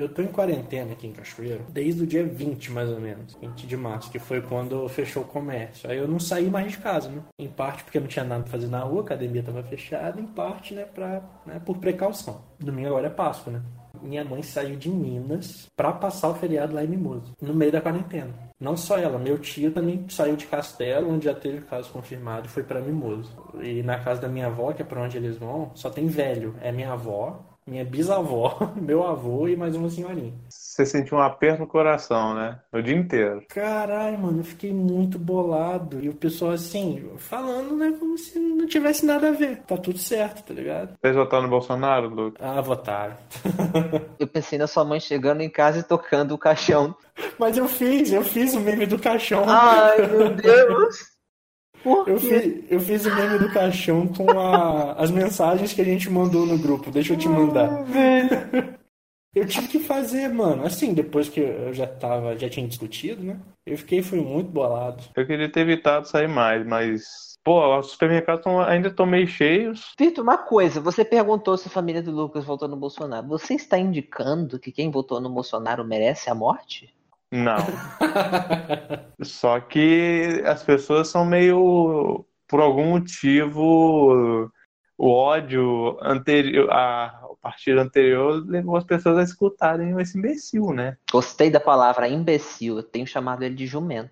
Eu tô em quarentena aqui em Cachoeiro desde o dia 20, mais ou menos. 20 de março, que foi quando fechou o comércio. Aí eu não saí mais de casa, né? Em parte porque não tinha nada pra fazer na rua, a academia tava fechada, em parte, né, pra, né, por precaução. Domingo agora é Páscoa, né? Minha mãe saiu de Minas pra passar o feriado lá em Mimoso, no meio da quarentena. Não só ela, meu tio também saiu de Castelo, onde já teve caso confirmado, e foi para Mimoso. E na casa da minha avó, que é pra onde eles vão, só tem velho. É minha avó, minha bisavó, meu avô e mais uma senhorinha. Você sentiu um aperto no coração, né? O dia inteiro. Caralho, mano, eu fiquei muito bolado. E o pessoal, assim, falando, né, como se não tivesse nada a ver. Tá tudo certo, tá ligado? Vocês votaram no Bolsonaro, Lucas? Ah, votaram. Eu pensei na sua mãe chegando em casa e tocando o caixão. Mas eu fiz, eu fiz o meme do caixão. Ai, meu Deus! Eu fiz, eu fiz o meme do caixão com a- as mensagens que a gente mandou no grupo. Deixa eu te mandar. Eu tive que fazer, mano. Assim, depois que eu já tava, já tinha discutido, né? Eu fiquei, fui muito bolado. Eu queria ter evitado sair mais, mas. Pô, os supermercados tão- ainda estão meio cheios. Vitor, uma coisa, você perguntou se a família do Lucas votou no Bolsonaro. Você está indicando que quem votou no Bolsonaro merece a morte? Não. Só que as pessoas são meio. Por algum motivo, o ódio anterior. A, o partido anterior levou as pessoas a escutarem esse imbecil, né? Gostei da palavra imbecil, eu tenho chamado ele de jumento.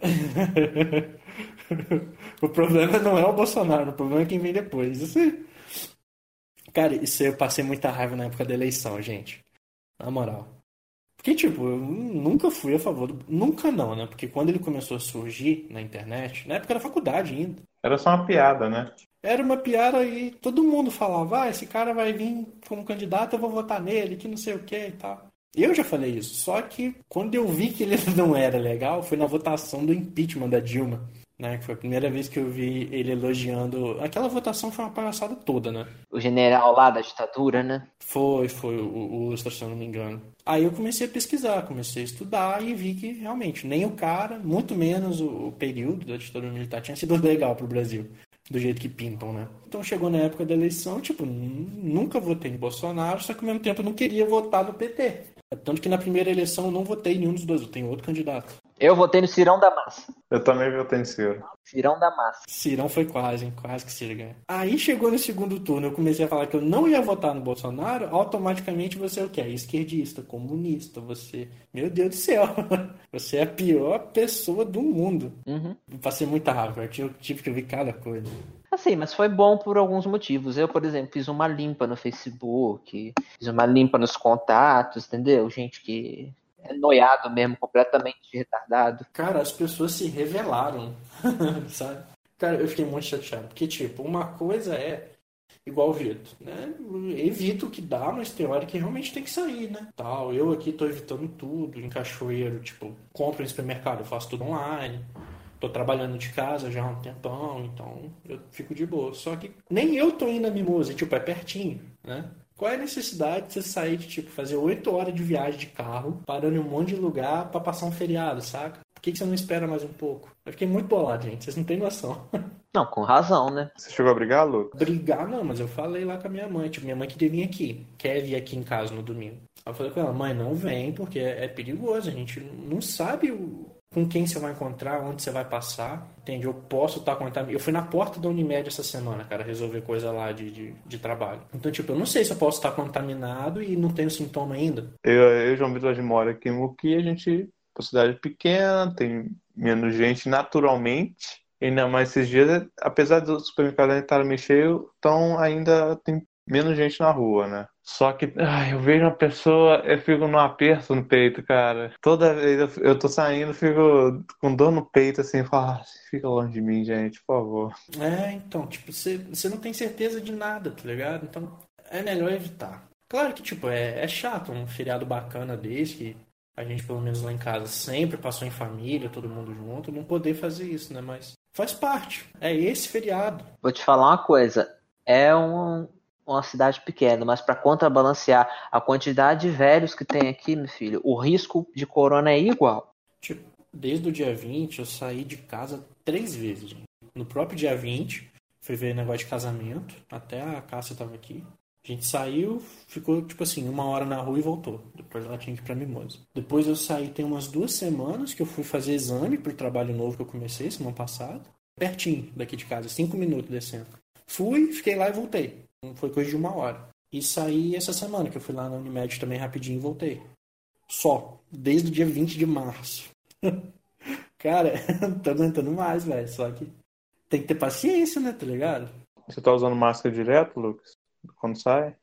o problema não é o Bolsonaro, o problema é quem vem depois. Isso aí. Cara, isso eu passei muita raiva na época da eleição, gente. Na moral. Porque, tipo, eu nunca fui a favor do. Nunca não, né? Porque quando ele começou a surgir na internet, na época era faculdade ainda. Era só uma piada, né? Era uma piada e todo mundo falava, ah, esse cara vai vir como candidato, eu vou votar nele, que não sei o que e tal. Eu já falei isso, só que quando eu vi que ele não era legal, foi na votação do impeachment da Dilma, né? Que foi a primeira vez que eu vi ele elogiando. Aquela votação foi uma palhaçada toda, né? O general lá da ditadura, né? Foi, foi o, o se eu não me engano. Aí eu comecei a pesquisar, comecei a estudar e vi que realmente nem o cara, muito menos o, o período da ditadura militar tinha sido legal pro Brasil, do jeito que pintam, né? Então chegou na época da eleição, tipo, nunca votei no Bolsonaro, só que ao mesmo tempo eu não queria votar no PT. Tanto que na primeira eleição eu não votei em nenhum dos dois, eu tenho outro candidato. Eu votei no Cirão da Massa. Eu também votei em Ciro. Cirão da Massa. Cirão foi quase, hein? Quase que Ciro ganha. Aí chegou no segundo turno, eu comecei a falar que eu não ia votar no Bolsonaro, automaticamente você é o quê? Esquerdista, comunista, você. Meu Deus do céu! Você é a pior pessoa do mundo. Uhum. Eu passei muita raiva, eu tive- tive que ouvir cada coisa. Assim, mas foi bom por alguns motivos. Eu, por exemplo, fiz uma limpa no Facebook, fiz uma limpa nos contatos, entendeu? Gente que é noiado mesmo, completamente retardado. Cara, as pessoas se revelaram, sabe? Cara, eu fiquei muito chateado, porque, tipo, uma coisa é igual o Vitor, né? Evito o que dá, mas tem hora que realmente tem que sair, né? Tal, eu aqui tô evitando tudo, em cachoeiro, tipo, compro em supermercado, eu faço tudo online. Tô trabalhando de casa já há um tempão, então eu fico de boa. Só que nem eu tô indo a Mimosa, tipo, é pertinho, né? Qual é a necessidade de você sair de, tipo, fazer oito horas de viagem de carro, parando em um monte de lugar pra passar um feriado, saca? Por que, que você não espera mais um pouco? Eu fiquei muito bolado, gente. Vocês não têm noção. Não, com razão, né? Você chegou a brigar, Lucas? Brigar, não, mas eu falei lá com a minha mãe. Tipo, minha mãe queria vir aqui. Quer vir aqui em casa no domingo. Aí eu falei com ela, mãe, não vem, porque é é perigoso. A gente não sabe o- com quem você vai encontrar, onde você vai passar. Entende? Eu posso estar contaminado. Eu fui na porta da Unimed essa semana, cara, resolver coisa lá de, de, de trabalho. Então, tipo, eu não sei se eu posso estar contaminado e não tenho sintoma ainda. Eu, eu João Vitor, a gente mora aqui em Muqui, a gente é uma cidade pequena, tem menos gente naturalmente. Ainda mais esses dias, apesar dos supermercados ainda estarem meio cheios, então ainda tem menos gente na rua, né? Só que ai, eu vejo uma pessoa, eu fico num aperto no peito, cara. Toda vez eu, eu tô saindo, fico com dor no peito, assim, falo, "Ah, fica longe de mim, gente, por favor. É, então, tipo, você, você não tem certeza de nada, tá ligado? Então, é melhor evitar. Claro que, tipo, é, é chato um feriado bacana desse, que a gente, pelo menos lá em casa, sempre passou em família, todo mundo junto, não poder fazer isso, né? Mas faz parte. É esse feriado. Vou te falar uma coisa. É um- uma cidade pequena, mas para contrabalancear a quantidade de velhos que tem aqui, meu filho, o risco de corona é igual. Tipo, desde o dia 20 eu saí de casa três vezes. No próprio dia 20, fui ver negócio de casamento, até a Cássia tava aqui. A gente saiu, ficou tipo assim, uma hora na rua e voltou. Depois ela tinha que ir pra Mimosa. Depois eu saí tem umas duas semanas que eu fui fazer exame pro trabalho novo que eu comecei semana passada. Pertinho daqui de casa, cinco minutos descendo. Fui, fiquei lá e voltei. Foi coisa de uma hora. E saí essa semana, que eu fui lá na Unimed também rapidinho e voltei. Só. Desde o dia 20 de março. Cara, não tô aguentando mais, velho. Só que tem que ter paciência, né? Tá ligado? Você tá usando máscara direto, Lucas? Quando sai?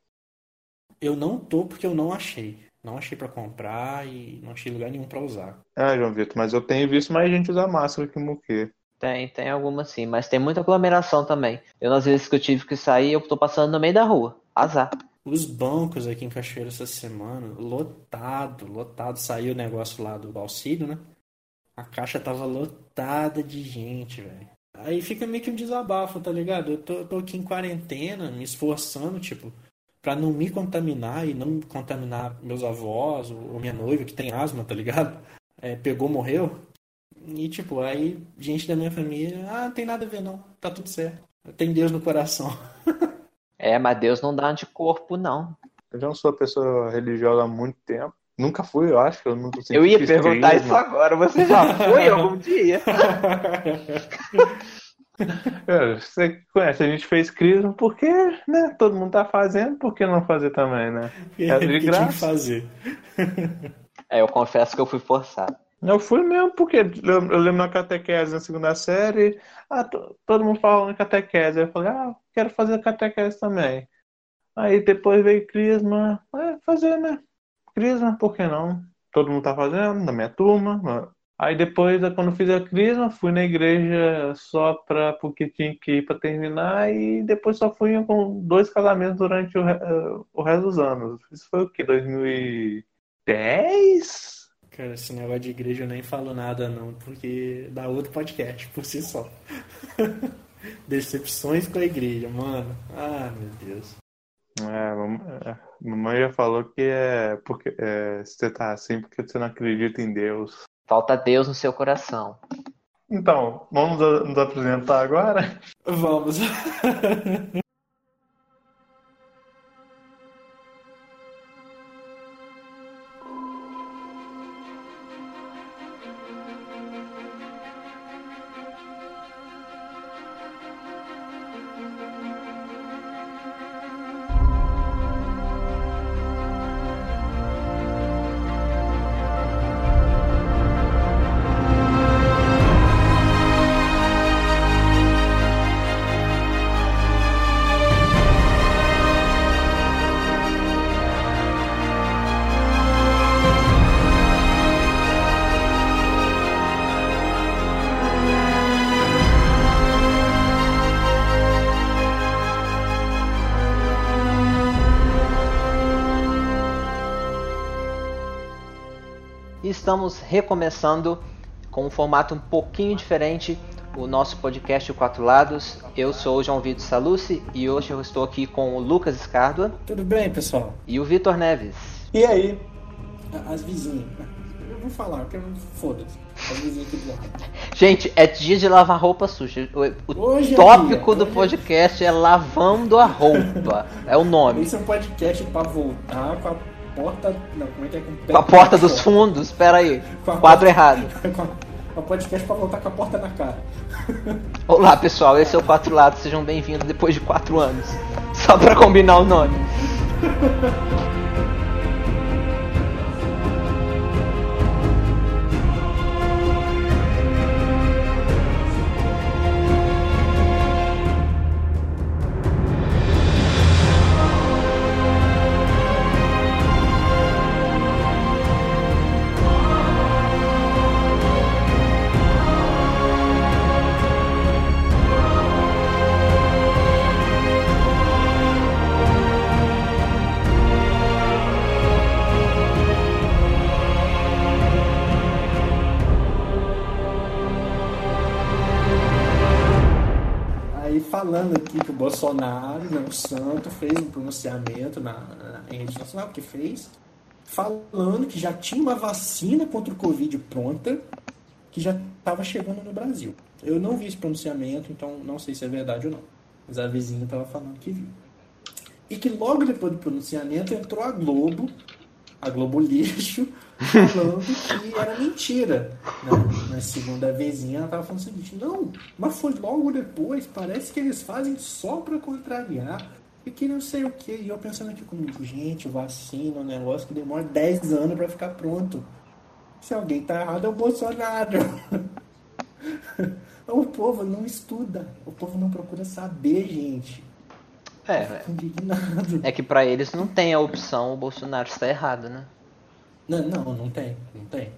Eu não tô porque eu não achei. Não achei para comprar e não achei lugar nenhum para usar. Ah, João Vitor, mas eu tenho visto mais gente usar máscara que muquê. Tem, tem algumas sim, mas tem muita aglomeração também. Eu, nas vezes que eu tive que sair, eu tô passando no meio da rua. Azar. Os bancos aqui em Cachoeira essa semana, lotado, lotado. Saiu o negócio lá do auxílio, né? A caixa tava lotada de gente, velho. Aí fica meio que um desabafo, tá ligado? Eu tô, tô aqui em quarentena, me esforçando, tipo, para não me contaminar e não contaminar meus avós ou minha noiva que tem asma, tá ligado? É, pegou, morreu. E tipo, aí gente da minha família, ah, não tem nada a ver não, tá tudo certo. Tem Deus no coração. é, mas Deus não dá anticorpo, não. Eu já não sou pessoa religiosa há muito tempo. Nunca fui, eu acho que eu nunca Eu ia perguntar isso agora, você já foi algum dia? É, você conhece, a gente fez crisma porque, né? Todo mundo tá fazendo, por que não fazer também, né? É de graça. fazer. É, eu confesso que eu fui forçado. Eu fui mesmo, porque eu, lembro na catequese na segunda série, ah, todo mundo falando em catequese. Eu falei, ah, quero fazer catequese também. Aí depois veio Crisma, é, fazer, né? Crisma, por que não? Todo mundo tá fazendo, na minha turma. Aí depois, quando fiz a Crisma, fui na igreja só pra, porque tinha que ir pra terminar, e depois só fui com dois casamentos durante o, o resto dos anos. Isso foi o que? 2010? Cara, esse negócio de igreja eu nem falo nada não, porque dá outro podcast por si só. Decepções com a igreja, mano. Ah, meu Deus. É, é, mamãe já falou que é porque é, você tá assim porque você não acredita em Deus. Falta Deus no seu coração. Então, vamos nos apresentar agora? Vamos. estamos recomeçando com um formato um pouquinho diferente, o nosso podcast Quatro Lados. Eu sou o João Vitor Salucci e hoje eu estou aqui com o Lucas Escardua. Tudo bem, pessoal? E o Vitor Neves. E aí? As vizinhas. Eu vou falar, porque foda-se. As vizinhas aqui do lado. Gente, é dia de lavar roupa suja. O, o é tópico é do podcast é lavando a roupa. É o nome. Esse é um podcast para voltar com a porta. Não, como é que é? Com, com a porta dos fundos, espera aí. Quadro porta, errado. A podcast pra voltar com a porta na cara. Olá pessoal, esse é o Quatro Lados, sejam bem-vindos depois de quatro anos. Só pra combinar o nome. santo, fez um pronunciamento na, na, rede nacional, porque fez, falando que já tinha uma vacina contra o Covid pronta, que já estava chegando no Brasil. Eu não vi esse pronunciamento, então não sei se é verdade ou não. Mas a vizinha estava falando que viu. E que logo depois do pronunciamento entrou a Globo, a Globo Lixo, falando que era mentira. Né? Na segunda vezinha ela tava falando o seguinte, não, mas foi logo depois, parece que eles fazem só para contrariar. E que não sei o que. E eu pensando aqui comigo, gente, vacina, um negócio que demora 10 anos para ficar pronto. Se alguém tá errado é o Bolsonaro. o povo não estuda, o povo não procura saber, gente. É, é que para eles não tem a opção o Bolsonaro está errado, né? Não, não, não tem, não tem.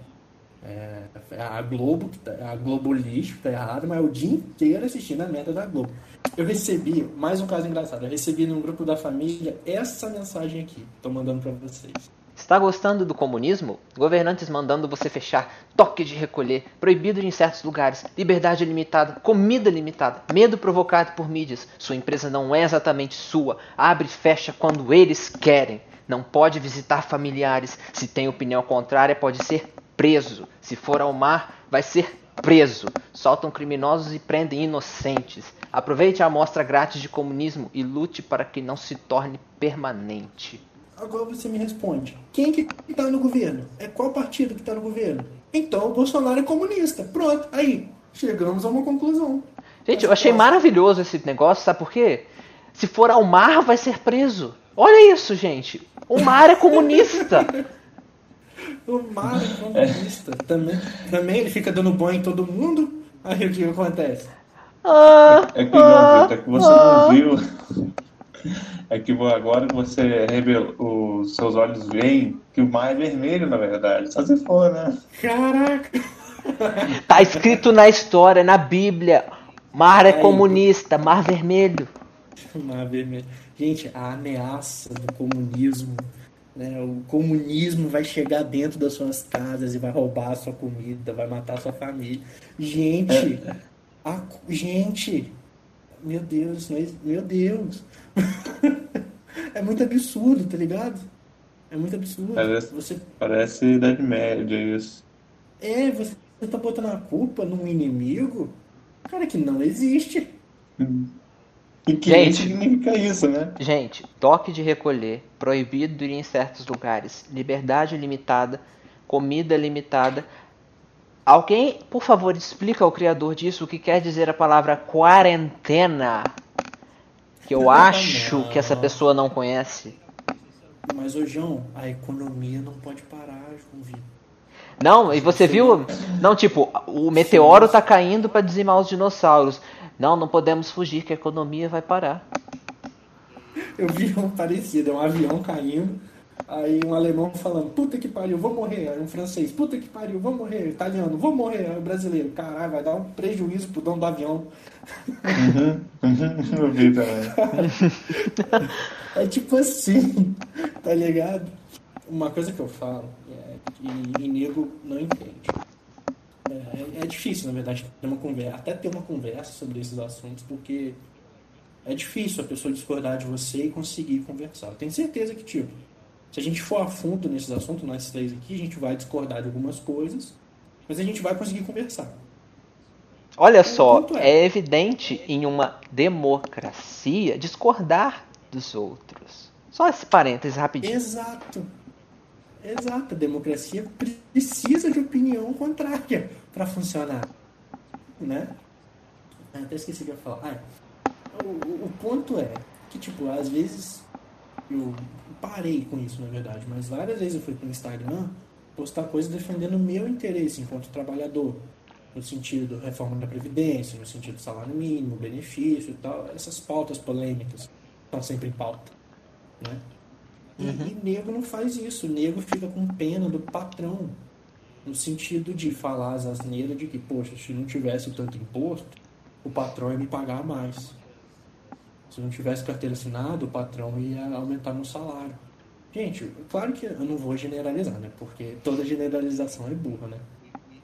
É, a Globo, tá, a Globo lixo tá errado, mas é o dia inteiro assistindo a merda da Globo. Eu recebi, mais um caso engraçado, eu recebi num grupo da família essa mensagem aqui, tô mandando para vocês. Está gostando do comunismo? Governantes mandando você fechar, toque de recolher, proibido em certos lugares, liberdade limitada, comida limitada, medo provocado por mídias. Sua empresa não é exatamente sua, abre e fecha quando eles querem. Não pode visitar familiares. Se tem opinião contrária, pode ser preso. Se for ao mar, vai ser preso. Soltam criminosos e prendem inocentes. Aproveite a amostra grátis de comunismo e lute para que não se torne permanente. Agora você me responde. Quem que está no governo? É qual partido que está no governo? Então o Bolsonaro é comunista. Pronto, aí. Chegamos a uma conclusão. Gente, eu achei maravilhoso esse negócio, sabe por quê? Se for ao mar, vai ser preso. Olha isso, gente. O mar é comunista. o mar é comunista. É. Também, também ele fica dando banho em todo mundo. Aí o que acontece? Ah, é que, não, é que você ah, não viu. É que agora que você revelou, os seus olhos veem que o mar é vermelho, na verdade. Só se for, né? Caraca! Tá escrito na história, na Bíblia. Mar é Aí, comunista, mar vermelho. Mar vermelho. Gente, a ameaça do comunismo. Né? O comunismo vai chegar dentro das suas casas e vai roubar a sua comida, vai matar a sua família. Gente, a, gente, meu Deus, meu Deus. é muito absurdo, tá ligado? É muito absurdo. Parece, você... parece Idade Média isso. É, você tá botando a culpa num inimigo, cara, que não existe. E que gente, significa isso, né? Gente, toque de recolher, proibido ir em certos lugares, liberdade limitada, comida limitada. Alguém, por favor, explica ao criador disso o que quer dizer a palavra quarentena que eu acho não. que essa pessoa não conhece. Mas, ô João, a economia não pode parar, João Vitor. Não, e você viu? Não, tipo, o meteoro tá caindo para dizimar os dinossauros. Não, não podemos fugir que a economia vai parar. Eu vi um parecido, é um avião caindo, aí um alemão falando, puta que pariu, vou morrer. Aí um francês, puta que pariu, vou morrer. Italiano, vou morrer. Aí o brasileiro, caralho, vai dar um prejuízo pro dono do avião. Uhum, uhum, eu vi também. é tipo assim, tá ligado? Uma coisa que eu falo é que e nego não entende. É, é, difícil, na verdade, ter uma conversa, até ter uma conversa sobre esses assuntos, porque é difícil a pessoa discordar de você e conseguir conversar. Eu tenho certeza que, tipo, se a gente for a fundo nesses assuntos, nós três aqui, a gente vai discordar de algumas coisas, mas a gente vai conseguir conversar. Olha só, é. é evidente em uma democracia discordar dos outros. Só esse parênteses rapidinho. Exato. Exato. A democracia precisa opinião contrária para funcionar. Né? Até esqueci o que eu ia falar. Ah, o, o ponto é que, tipo, às vezes eu parei com isso, na verdade, mas várias vezes eu fui pro Instagram postar coisas defendendo o meu interesse enquanto trabalhador no sentido reforma da Previdência, no sentido salário mínimo, benefício e tal, essas pautas polêmicas estão sempre em pauta. Né? E, uhum. e nego não faz isso, o nego fica com pena do patrão, no sentido de falar as asneiras de que, poxa, se não tivesse tanto imposto, o patrão ia me pagar mais. Se não tivesse carteira assinada, o patrão ia aumentar meu salário. Gente, claro que eu não vou generalizar, né? Porque toda generalização é burra, né?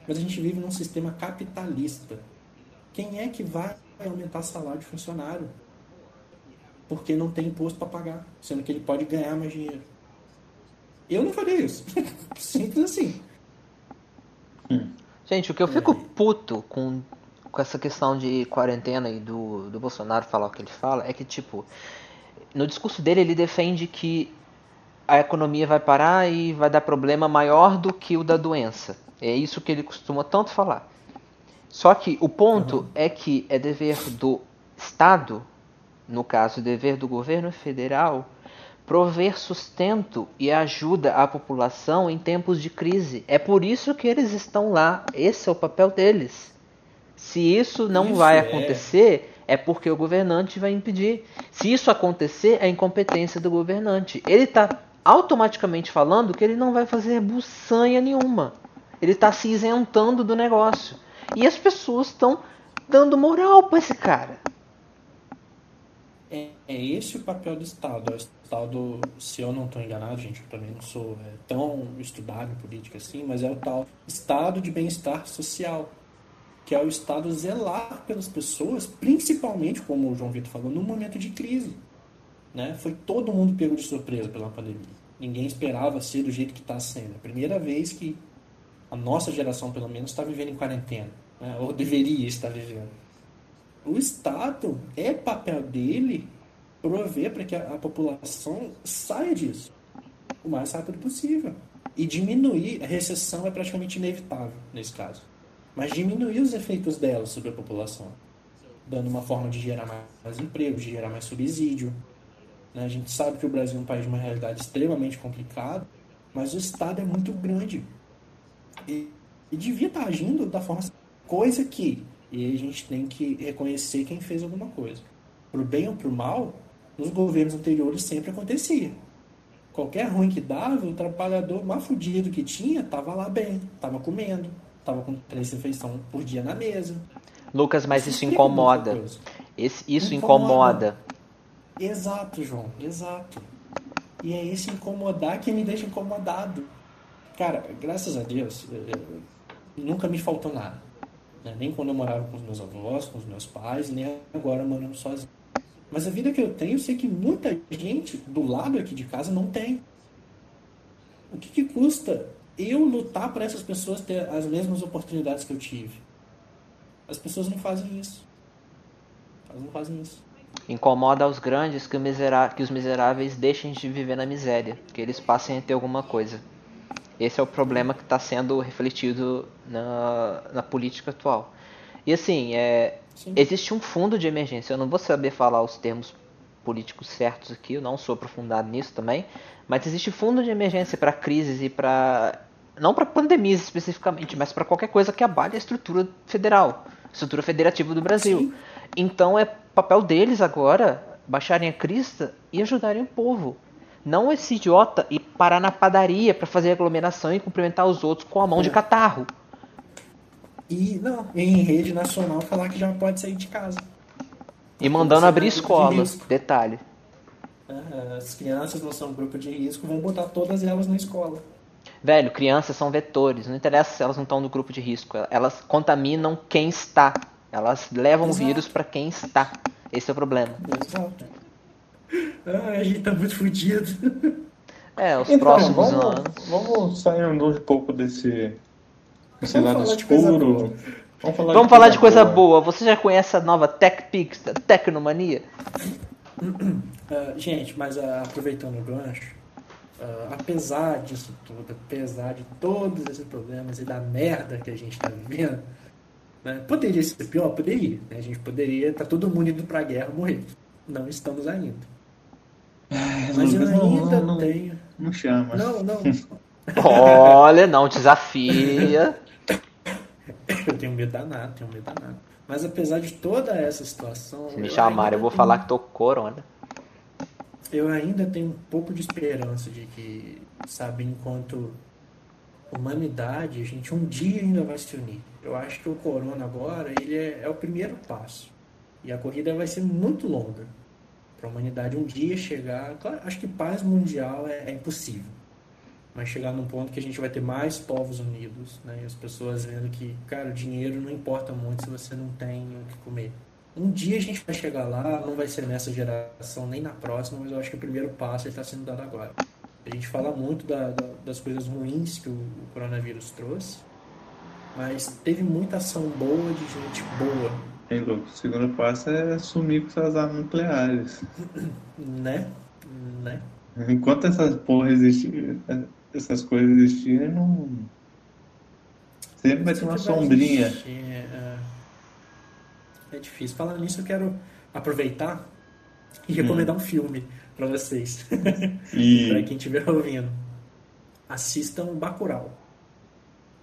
Mas a gente vive num sistema capitalista. Quem é que vai aumentar salário de funcionário? Porque não tem imposto para pagar, sendo que ele pode ganhar mais dinheiro. Eu não faria isso. Simples assim. Gente, o que eu fico é. puto com, com essa questão de quarentena e do, do Bolsonaro falar o que ele fala é que, tipo, no discurso dele ele defende que a economia vai parar e vai dar problema maior do que o da doença. É isso que ele costuma tanto falar. Só que o ponto uhum. é que é dever do Estado, no caso, dever do governo federal, prover sustento e ajuda à população em tempos de crise. É por isso que eles estão lá. Esse é o papel deles. Se isso não isso vai é. acontecer, é porque o governante vai impedir. Se isso acontecer, é incompetência do governante. Ele está automaticamente falando que ele não vai fazer buçanha nenhuma. Ele está se isentando do negócio. E as pessoas estão dando moral para esse cara. É, é, esse o papel do Estado. É o Estado, se eu não estou enganado, gente, eu também não sou é, tão estudado em política assim, mas é o tal Estado de bem-estar social, que é o Estado zelar pelas pessoas, principalmente, como o João Vitor falou, no momento de crise. Né? Foi todo mundo pego de surpresa pela pandemia. Ninguém esperava ser do jeito que está sendo. É a primeira vez que a nossa geração, pelo menos, está vivendo em quarentena, né? ou deveria estar vivendo. O Estado é papel dele prover para que a, a população saia disso o mais rápido possível. E diminuir, a recessão é praticamente inevitável nesse caso, mas diminuir os efeitos dela sobre a população, dando uma forma de gerar mais emprego, de gerar mais subsídio. Né? A gente sabe que o Brasil é um país de uma realidade extremamente complicada, mas o Estado é muito grande. E, e devia estar agindo da forma. Coisa que e a gente tem que reconhecer quem fez alguma coisa. Pro bem ou pro mal, nos governos anteriores sempre acontecia. Qualquer ruim que dava, o trabalhador mais fudido que tinha estava lá bem, estava comendo, estava com três refeições por dia na mesa. Lucas, mas isso, isso incomoda. Esse, isso incomoda. incomoda. Exato, João, exato. E é esse incomodar que me deixa incomodado. Cara, graças a Deus, nunca me faltou nada. Né? Nem quando eu morava com os meus avós, com os meus pais, nem agora morando sozinho. Mas a vida que eu tenho, eu sei que muita gente do lado aqui de casa não tem. O que, que custa eu lutar para essas pessoas ter as mesmas oportunidades que eu tive? As pessoas não fazem isso. Elas não fazem isso. Incomoda aos grandes que, que, os miseráveis deixem de viver na miséria, que eles passem a ter alguma coisa. Esse é o problema que está sendo refletido na, na política atual. E assim, é, existe um fundo de emergência. Eu não vou saber falar os termos políticos certos aqui, eu não sou aprofundado nisso também, mas existe fundo de emergência para crises e para não para pandemias especificamente, mas para qualquer coisa que abale a estrutura federal, estrutura federativa do Brasil. Sim. Então é papel deles agora baixarem a crista e ajudarem o povo. Não esse idiota e parar na padaria para fazer aglomeração e cumprimentar os outros com a mão é. de catarro. E não, em rede nacional falar que já pode sair de casa. E mandando abrir escolas. Detalhe. as crianças não são grupo de risco, vão botar todas elas na escola. Velho, crianças são vetores, não interessa se elas não estão no grupo de risco, elas contaminam quem está. Elas levam Exato. o vírus para quem está. Esse é o problema. Exato. Ah, a gente tá muito fudido. É, os então, próximos vamos, anos. Vamos sair um pouco desse, escuro. Vamos falar, vamos de, falar coisa de coisa boa. boa. Você já conhece a nova TechPix da Tecnomania? Uh, gente, mas uh, aproveitando o gancho, uh, apesar disso tudo, apesar de todos esses problemas e da merda que a gente está vivendo, né, poderia ser pior? Poderia. Né? A gente poderia estar tá todo mundo indo para a guerra morrer. Não estamos ainda. Mas eu ainda não, tenho. Não chama. Não, não. Olha, não desafia. Eu tenho medo danado, tenho medo danado. Mas apesar de toda essa situação. Se me chamarem, eu vou tenho... falar que tô com corona. Eu ainda tenho um pouco de esperança de que, sabe, enquanto humanidade, a gente um dia ainda vai se unir. Eu acho que o corona agora, ele é, é o primeiro passo. E a corrida vai ser muito longa para a humanidade um dia chegar. Claro, acho que paz mundial é, é, impossível, mas chegar num ponto que a gente vai ter mais povos unidos, né? E as pessoas vendo que, cara, o dinheiro não importa muito se você não tem o que comer. Um dia a gente vai chegar lá, não vai ser nessa geração nem na próxima, mas eu acho que o primeiro passo está sendo dado agora. A gente fala muito da, da, das coisas ruins que o, o coronavírus trouxe, mas teve muita ação boa de gente boa Hein, louco? O segundo passo é sumir com suas armas nucleares. Né? Né? Enquanto essas porra existirem, essas coisas existirem, não. Sempre vai ter uma sombrinha. É, é difícil. Falando nisso, eu quero aproveitar e recomendar um filme pra vocês. pra E. quem estiver ouvindo. Assistam Bacurau.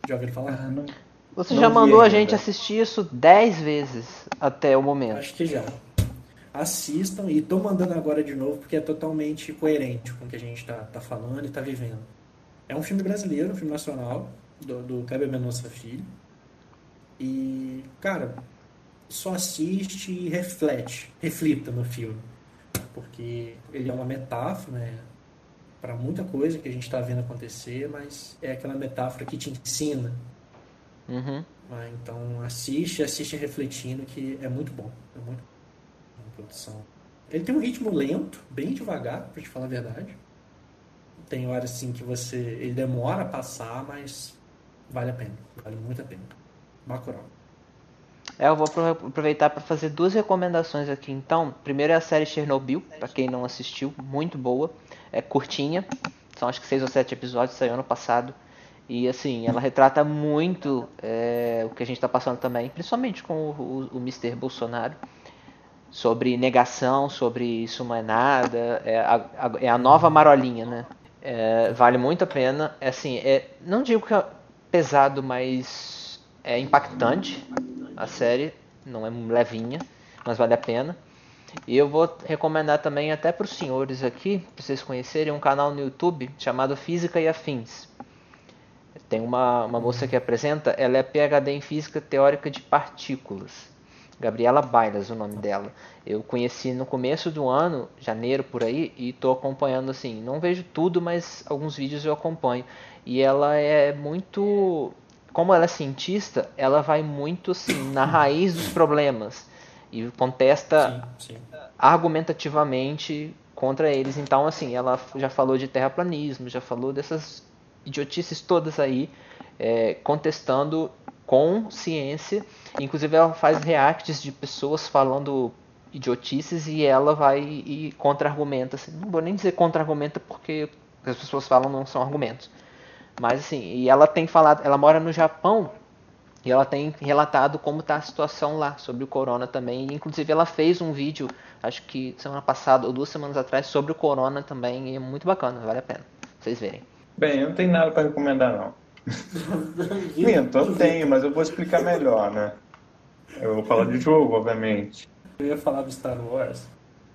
Já ouviram falar? Ah, não. Você Não já mandou a gente assistir isso 10 vezes até o momento. Acho que já. Assistam e tô mandando agora de novo porque é totalmente coerente com o que a gente tá, tá falando e tá vivendo. É um filme brasileiro, um filme nacional, do, do Kleber Mendonça Filho. E, cara, só assiste e reflete, reflita no filme. Porque ele é uma metáfora, né? Para muita coisa que a gente está vendo acontecer, mas é aquela metáfora que te ensina Uhum. ah, então assiste, assiste refletindo que é muito bom. É muito bom produção. Ele tem um ritmo lento, bem devagar, pra te falar a verdade. Tem horas assim que você. Ele demora a passar, mas vale a pena. Vale muito a pena. Bacurau. É, eu vou apro- aproveitar para fazer duas recomendações aqui então. Primeiro é a série Chernobyl, para quem não assistiu, muito boa. É curtinha, são acho que seis ou sete episódios, saiu ano passado. E assim, ela retrata muito é, o que a gente está passando também, principalmente com o, o, o Mr. Bolsonaro, sobre negação, sobre isso não é nada, é a, a- é a nova marolinha, né? É, vale muito a pena. É assim, é, não digo que é pesado, mas é impactante a série, não é levinha, mas vale a pena. E eu vou recomendar também até para os senhores aqui, para vocês conhecerem, um canal no YouTube chamado Física e Afins. Tem uma, uma moça que apresenta, ela é PhD em Física Teórica de Partículas. Gabriela Bailas, o nome dela. Eu conheci no começo do ano, janeiro por aí, e estou acompanhando assim. Não vejo tudo, mas alguns vídeos eu acompanho. E ela é muito. Como ela é cientista, ela vai muito assim na raiz dos problemas e contesta Sim, sim. argumentativamente contra eles. Então, assim, ela já falou de terraplanismo, já falou dessas idiotices todas aí, é, contestando com ciência. Inclusive, ela faz reacts de pessoas falando idiotices e ela vai e contra-argumenta. Assim, não vou nem dizer contra-argumenta porque o que as pessoas falam não são argumentos. Mas, assim, e ela tem falado, ela mora no Japão e ela tem relatado como está a situação lá sobre o corona também. E, inclusive ela fez um vídeo, acho que semana passada ou duas semanas atrás, sobre o corona também. E é muito bacana, vale a pena vocês verem. Bem, eu não tenho nada pra recomendar, não. Minto, eu tenho, mas eu vou explicar melhor, né? Eu vou falar de jogo, obviamente. Eu ia falar do Star Wars.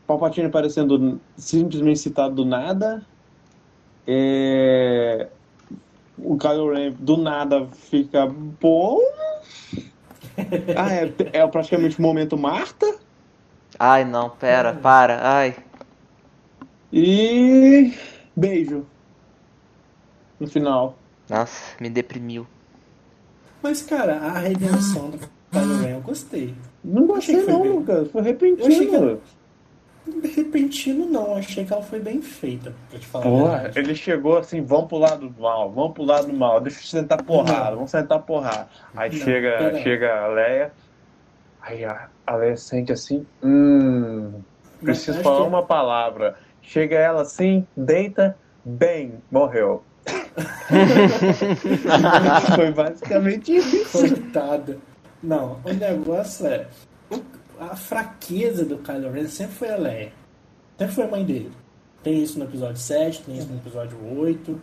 Palpatine aparecendo simplesmente citado do nada. É... O Kylo Ren do nada fica bom. Ah, é, é praticamente o momento Marta. Ai não, pera, para, ai. E beijo. No final. Nossa, me deprimiu. Mas, cara, a redenção do Kylo Ren eu gostei. Não gostei não, bem. Lucas. Foi Eu achei que repentino. Repentino não, achei que ela foi bem feita, pra te falar Porra, ele chegou assim, vamos pro lado do mal, vamos pro lado do mal, deixa eu sentar porrada, vamos sentar porrada. Aí Não, chega, pera chega a Leia, aí a, a Leia sente assim, hum, preciso falar que- uma palavra. Chega ela assim, deita, bem, morreu. Foi basicamente isso. Coitada. Não, o negócio é. A fraqueza do Kylo Ren sempre foi a Leia. Sempre foi a mãe dele. Tem isso no episódio 7, tem isso no episódio 8.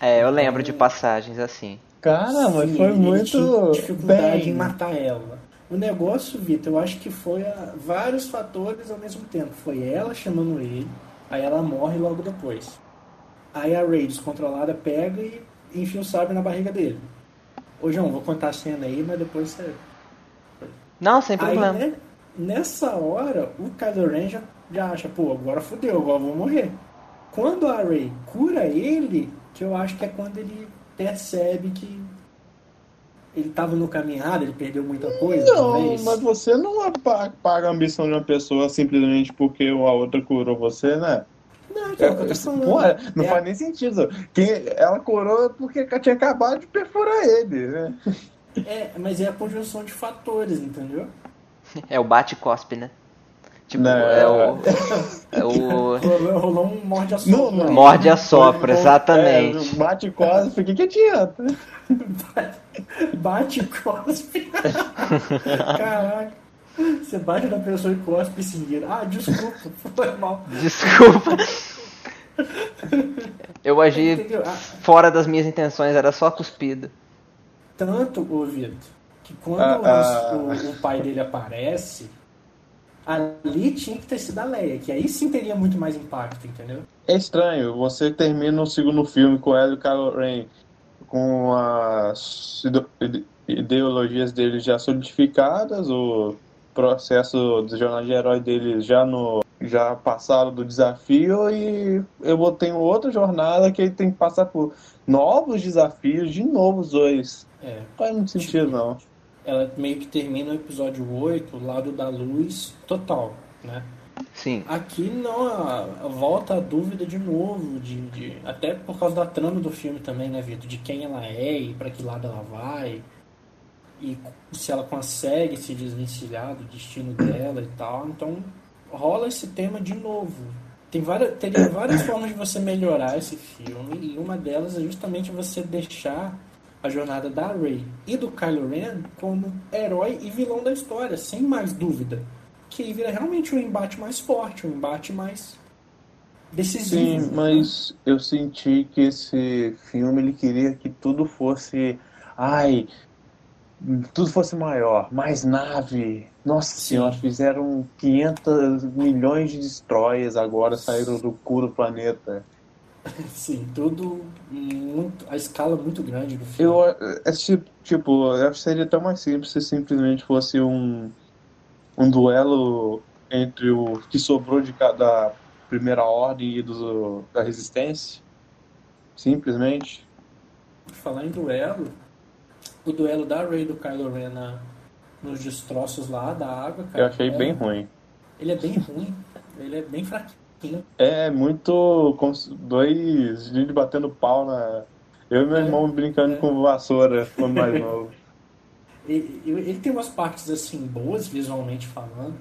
É, eu lembro de passagens assim. Cara, mas Sim, foi muito dificuldade bem. em matar ela. O negócio, Vitor, eu acho que foi a- vários fatores ao mesmo tempo. Foi ela chamando ele, aí ela morre logo depois. Aí a Rey descontrolada pega e enfia o sabre na barriga dele. Ô João, vou contar a cena aí, mas depois você. Não, sem Aí, problema. né, nessa hora, o Kylo Ren já, já acha, pô, agora fudeu, agora eu vou morrer. Quando a Rey cura ele, que eu acho que é quando ele percebe que ele tava no caminhado, ele perdeu muita coisa, Não, talvez. mas você não apa- apaga a ambição de uma pessoa simplesmente porque a outra curou você, né? Não, que é o que. Pô, não É- faz nem sentido. Quem, ela curou porque tinha acabado de perfurar ele, né? É, mas é a conjunção de fatores, entendeu? É o bate-cospe, né? Tipo, Não. é o. É o. Rolou, um morde a Não, não. Morde a sopra, exatamente. É, bate quase, fica que adianta. Bate cospe. Caraca. Você bate na pessoa e cospe seguida. Ah, desculpa, foi mal. Desculpa. Eu agi Entendeu? Ah, fora das minhas intenções, era só cuspida. tanto, ô Vitor, que quando Ah, ah. o, o pai dele aparece, ali tinha que ter sido a Leia, que aí sim teria muito mais impacto, entendeu? É estranho, você termina o segundo filme com ela e o Kylo Ren com as ide- ide- ideologias dele já solidificadas, o processo de jornada de herói dele já no já passaram do desafio e eu vou ter outra jornada que ele tem que passar por novos desafios de novo os dois. É, Não faz muito sentido não. ela meio que termina o episódio 8, lado da luz, total, né? Sim. Aqui não, a- a- volta a dúvida de novo, de, de- até por causa da trama do filme também, né, Vitor? De quem ela é e para que lado ela vai. E se ela consegue se desvencilhar do destino dela e tal. Então rola esse tema de novo. Tem várias, teria várias formas de você melhorar esse filme, e uma delas é justamente você deixar a jornada da Rey e do Kylo Ren como herói e vilão da história, sem mais dúvida. Que aí vira realmente um embate mais forte, um embate mais decisivo. Sim, né? mas eu senti que esse filme ele queria que tudo fosse, ai, tudo fosse maior, mais nave. Nossa Sim. senhora, fizeram 500 milhões de destroyers agora saíram do cu do planeta. Sim, tudo muito. A escala muito grande do filme. Eu, é, tipo, tipo, eu acho que seria tão mais simples se simplesmente fosse um, um duelo entre o que sobrou de cada primeira ordem e do, da resistência. Simplesmente. Falar em duelo, o duelo da Rey e do Kylo Ren na- nos destroços lá da água, cara. Eu achei é- bem ruim. Ele é bem ruim. Ele é bem fraquinho. É muito como se dois gente batendo pau na. Eu e meu É, irmão brincando é. com vassoura quando mais novo. Ele, ele tem umas partes assim boas visualmente falando.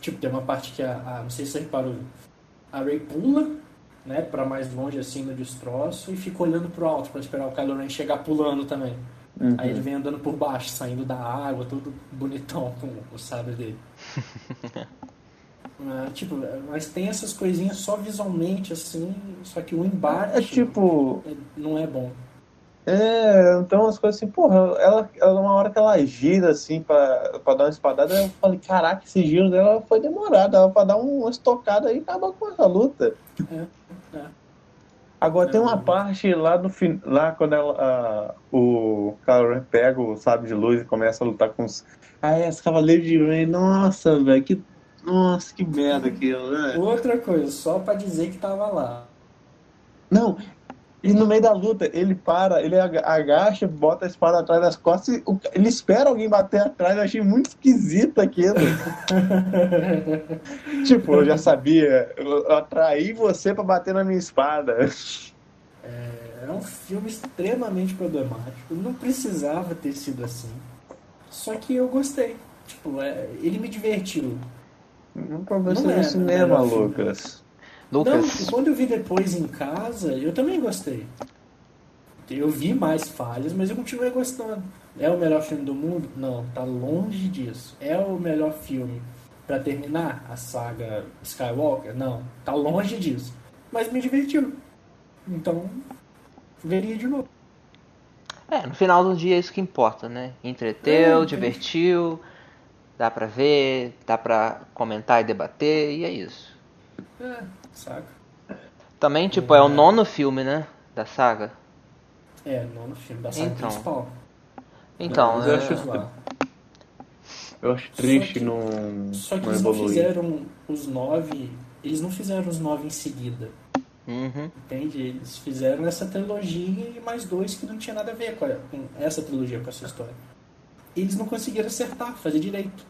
Tipo, tem uma parte que a, a- não sei se você reparou, a Rey pula, né, para mais longe assim no destroço e fica olhando pro alto para esperar o Kylo Ren chegar pulando também. Uhum. Aí ele vem andando por baixo, saindo da água, todo bonitão com o sabre dele. Ah, tipo, mas tem essas coisinhas só visualmente assim, só que o embate É tipo. é- não é bom. É, então as coisas assim, porra, ela, ela uma hora que ela gira assim pra, pra dar uma espadada, eu falei, caraca, esse giro dela foi demorado, dava pra dar uma estocada aí e acabar com essa luta. É, é. Agora tem uma parte lá no fim, lá quando ela, ah, o Kylo pega o sabre de luz e começa a lutar com os. Ah, é, os Cavaleiros de Ren, nossa, velho, que. Nossa, que merda aquilo, né? Outra coisa, só pra dizer que tava lá. Não, e no meio da luta, ele para, ele aga- agacha, bota a espada atrás das costas e ele espera alguém bater atrás. Eu achei muito esquisito aquilo. tipo, eu já sabia, eu atraí você pra bater na minha espada. É um filme extremamente problemático. Não precisava ter sido assim. Só que eu gostei. Tipo, é, ele me divertiu. Não pra você é, no cinema, é filme. Lucas. Não, quando eu vi depois em casa, eu também gostei. Eu vi mais falhas, mas eu continuei gostando. É o melhor filme do mundo? Não, tá longe disso. É o melhor filme pra terminar a saga Skywalker? Não, tá longe disso. Mas me divertiu. Então, veria de novo. é, no final do dia é isso que importa, né? Entreteu, É, divertiu, dá pra ver, dá pra comentar e debater, e é isso. É, saca? Também, tipo, é o nono filme, né? Da saga. É, nono filme da saga Então. principal. Então, Mas eu é- acho- lá. Eu acho triste que- não, Só que não eles não fizeram os nove. Eles não fizeram os nove em seguida. Uhum. Entende? Eles fizeram essa trilogia e mais dois que não tinha nada a ver com, a- com essa trilogia, com essa história. Eles não conseguiram acertar, fazer direito.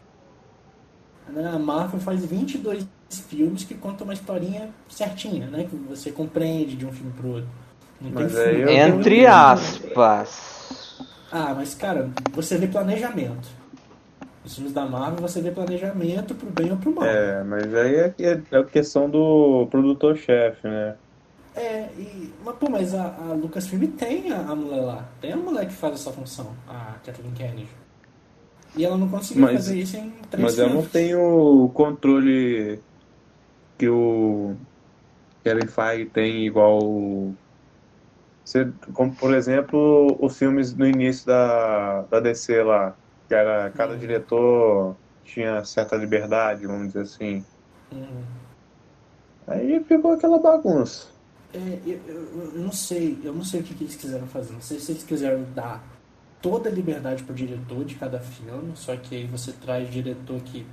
Né? A Marvel faz 22 filmes que contam uma historinha certinha, né? Que você compreende de um filme pro outro. Não Mas tem eu- Entre aspas. Ah, mas cara, você vê planejamento. Os filmes da Marvel você vê planejamento pro bem ou pro mal. É, mas aí é, é, é questão do produtor-chefe, né? É, e, mas pô, mas a, a Lucasfilm tem a, a mulher lá. Tem a mulher que faz essa função, a Kathleen Kennedy. E ela não conseguiu Mas- fazer isso em três Mas eu não filmes. tenho o controle que o Kevin Feige tem igual como por exemplo os filmes no início da, da DC lá, que era cada Uhum. diretor tinha certa liberdade, vamos dizer assim. Hum. Aí ficou aquela bagunça. É, eu, eu- eu não sei, eu não sei o que, que eles quiseram fazer. Não sei se eles quiseram dar toda a liberdade pro diretor de cada filme, só que aí você traz diretor que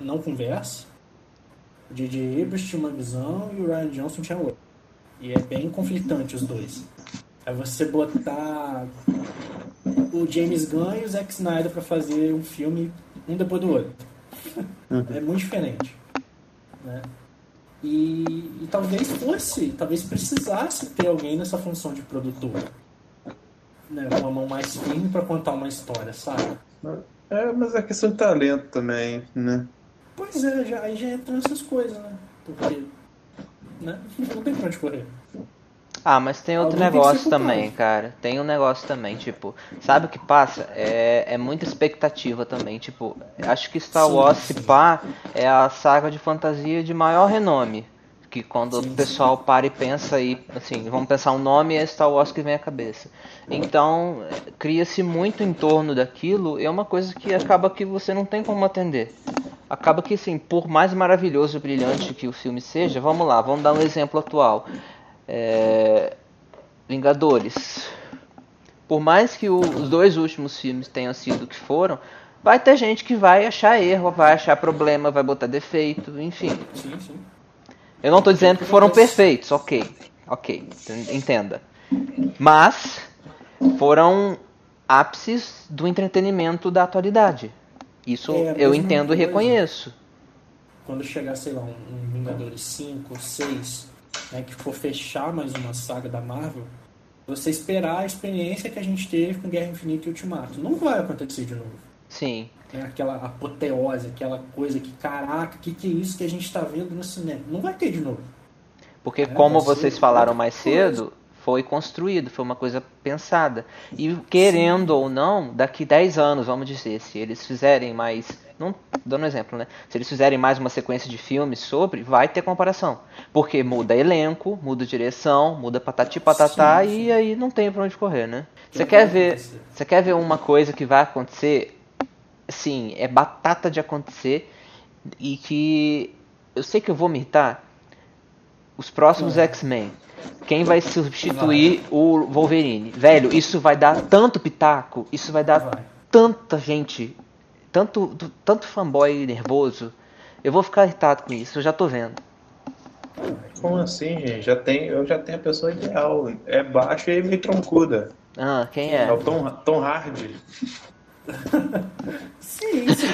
não conversa. O J.J. Abrams tinha uma visão e o Ryan Johnson tinha outra. E é bem conflitante os dois. É você botar o James Gunn e o Zack Snyder pra fazer um filme um depois do outro. É muito diferente. Né? E, e talvez fosse, talvez precisasse ter alguém nessa função de produtor. Né, com uma mão mais firme pra contar uma história, sabe? É, mas é questão de talento também, né? Pois é, já, aí já entra nessas coisas, né? Porque. Né? Não tem pra onde correr. Ah, mas tem outro Alguém tem negócio culpado. também, cara. Tem um negócio também, tipo, sabe o que passa? É, é muita expectativa também, tipo, acho que Star Wars, se pá, é a saga de fantasia de maior renome. Que quando Sim, o pessoal para e pensa aí, assim, vamos pensar um nome, é Star Wars que vem à cabeça. Então, cria-se muito em torno daquilo, é uma coisa que acaba que você não tem como atender. Acaba que, assim, por mais maravilhoso e brilhante que o filme seja, vamos lá, vamos dar um exemplo atual. É, Vingadores. Por mais que o- os dois últimos filmes tenham sido o que foram, vai ter gente que vai achar erro, vai achar problema, vai botar defeito, enfim. Sim, sim. Eu não tô dizendo que foram perfeitos, ok. Ok, entenda. Mas foram ápices do entretenimento da atualidade. Isso É, eu entendo e coisa. reconheço. Quando chegar, sei lá, um, um Vingadores 5, 6, né, que for fechar mais uma saga da Marvel, você esperar a experiência que a gente teve com Guerra Infinita e Ultimato. Não vai acontecer de novo. Sim. né, aquela apoteose, aquela coisa que, caraca, o que, que é isso que a gente está vendo no cinema? Não vai ter de novo. Porque É, como vai ser vocês falaram mais cedo, foi construído, foi uma coisa pensada. E querendo ou não, daqui 10 anos, vamos dizer, se eles fizerem mais, não dando um exemplo, né? Se eles fizerem mais uma sequência de filmes sobre, vai ter comparação. Porque muda elenco, muda direção, muda patati patatá Sim, sim. e aí não tem pra onde correr, né? Você quer ver, você quer ver uma coisa que vai acontecer? Sim, é batata de acontecer e que eu sei que eu vou me irritar. Os próximos Vai. X-Men. Quem vai substituir o Wolverine? Velho, isso vai dar tanto pitaco, isso vai dar Vai. tanta gente, tanto, tanto fanboy nervoso. Eu vou ficar irritado com isso, eu já tô vendo. Como assim, gente? Já tem, eu já tenho a pessoa ideal. É baixa e meio troncuda. Ah, quem É é? o Tom, Tom Hardy. Sim, sim.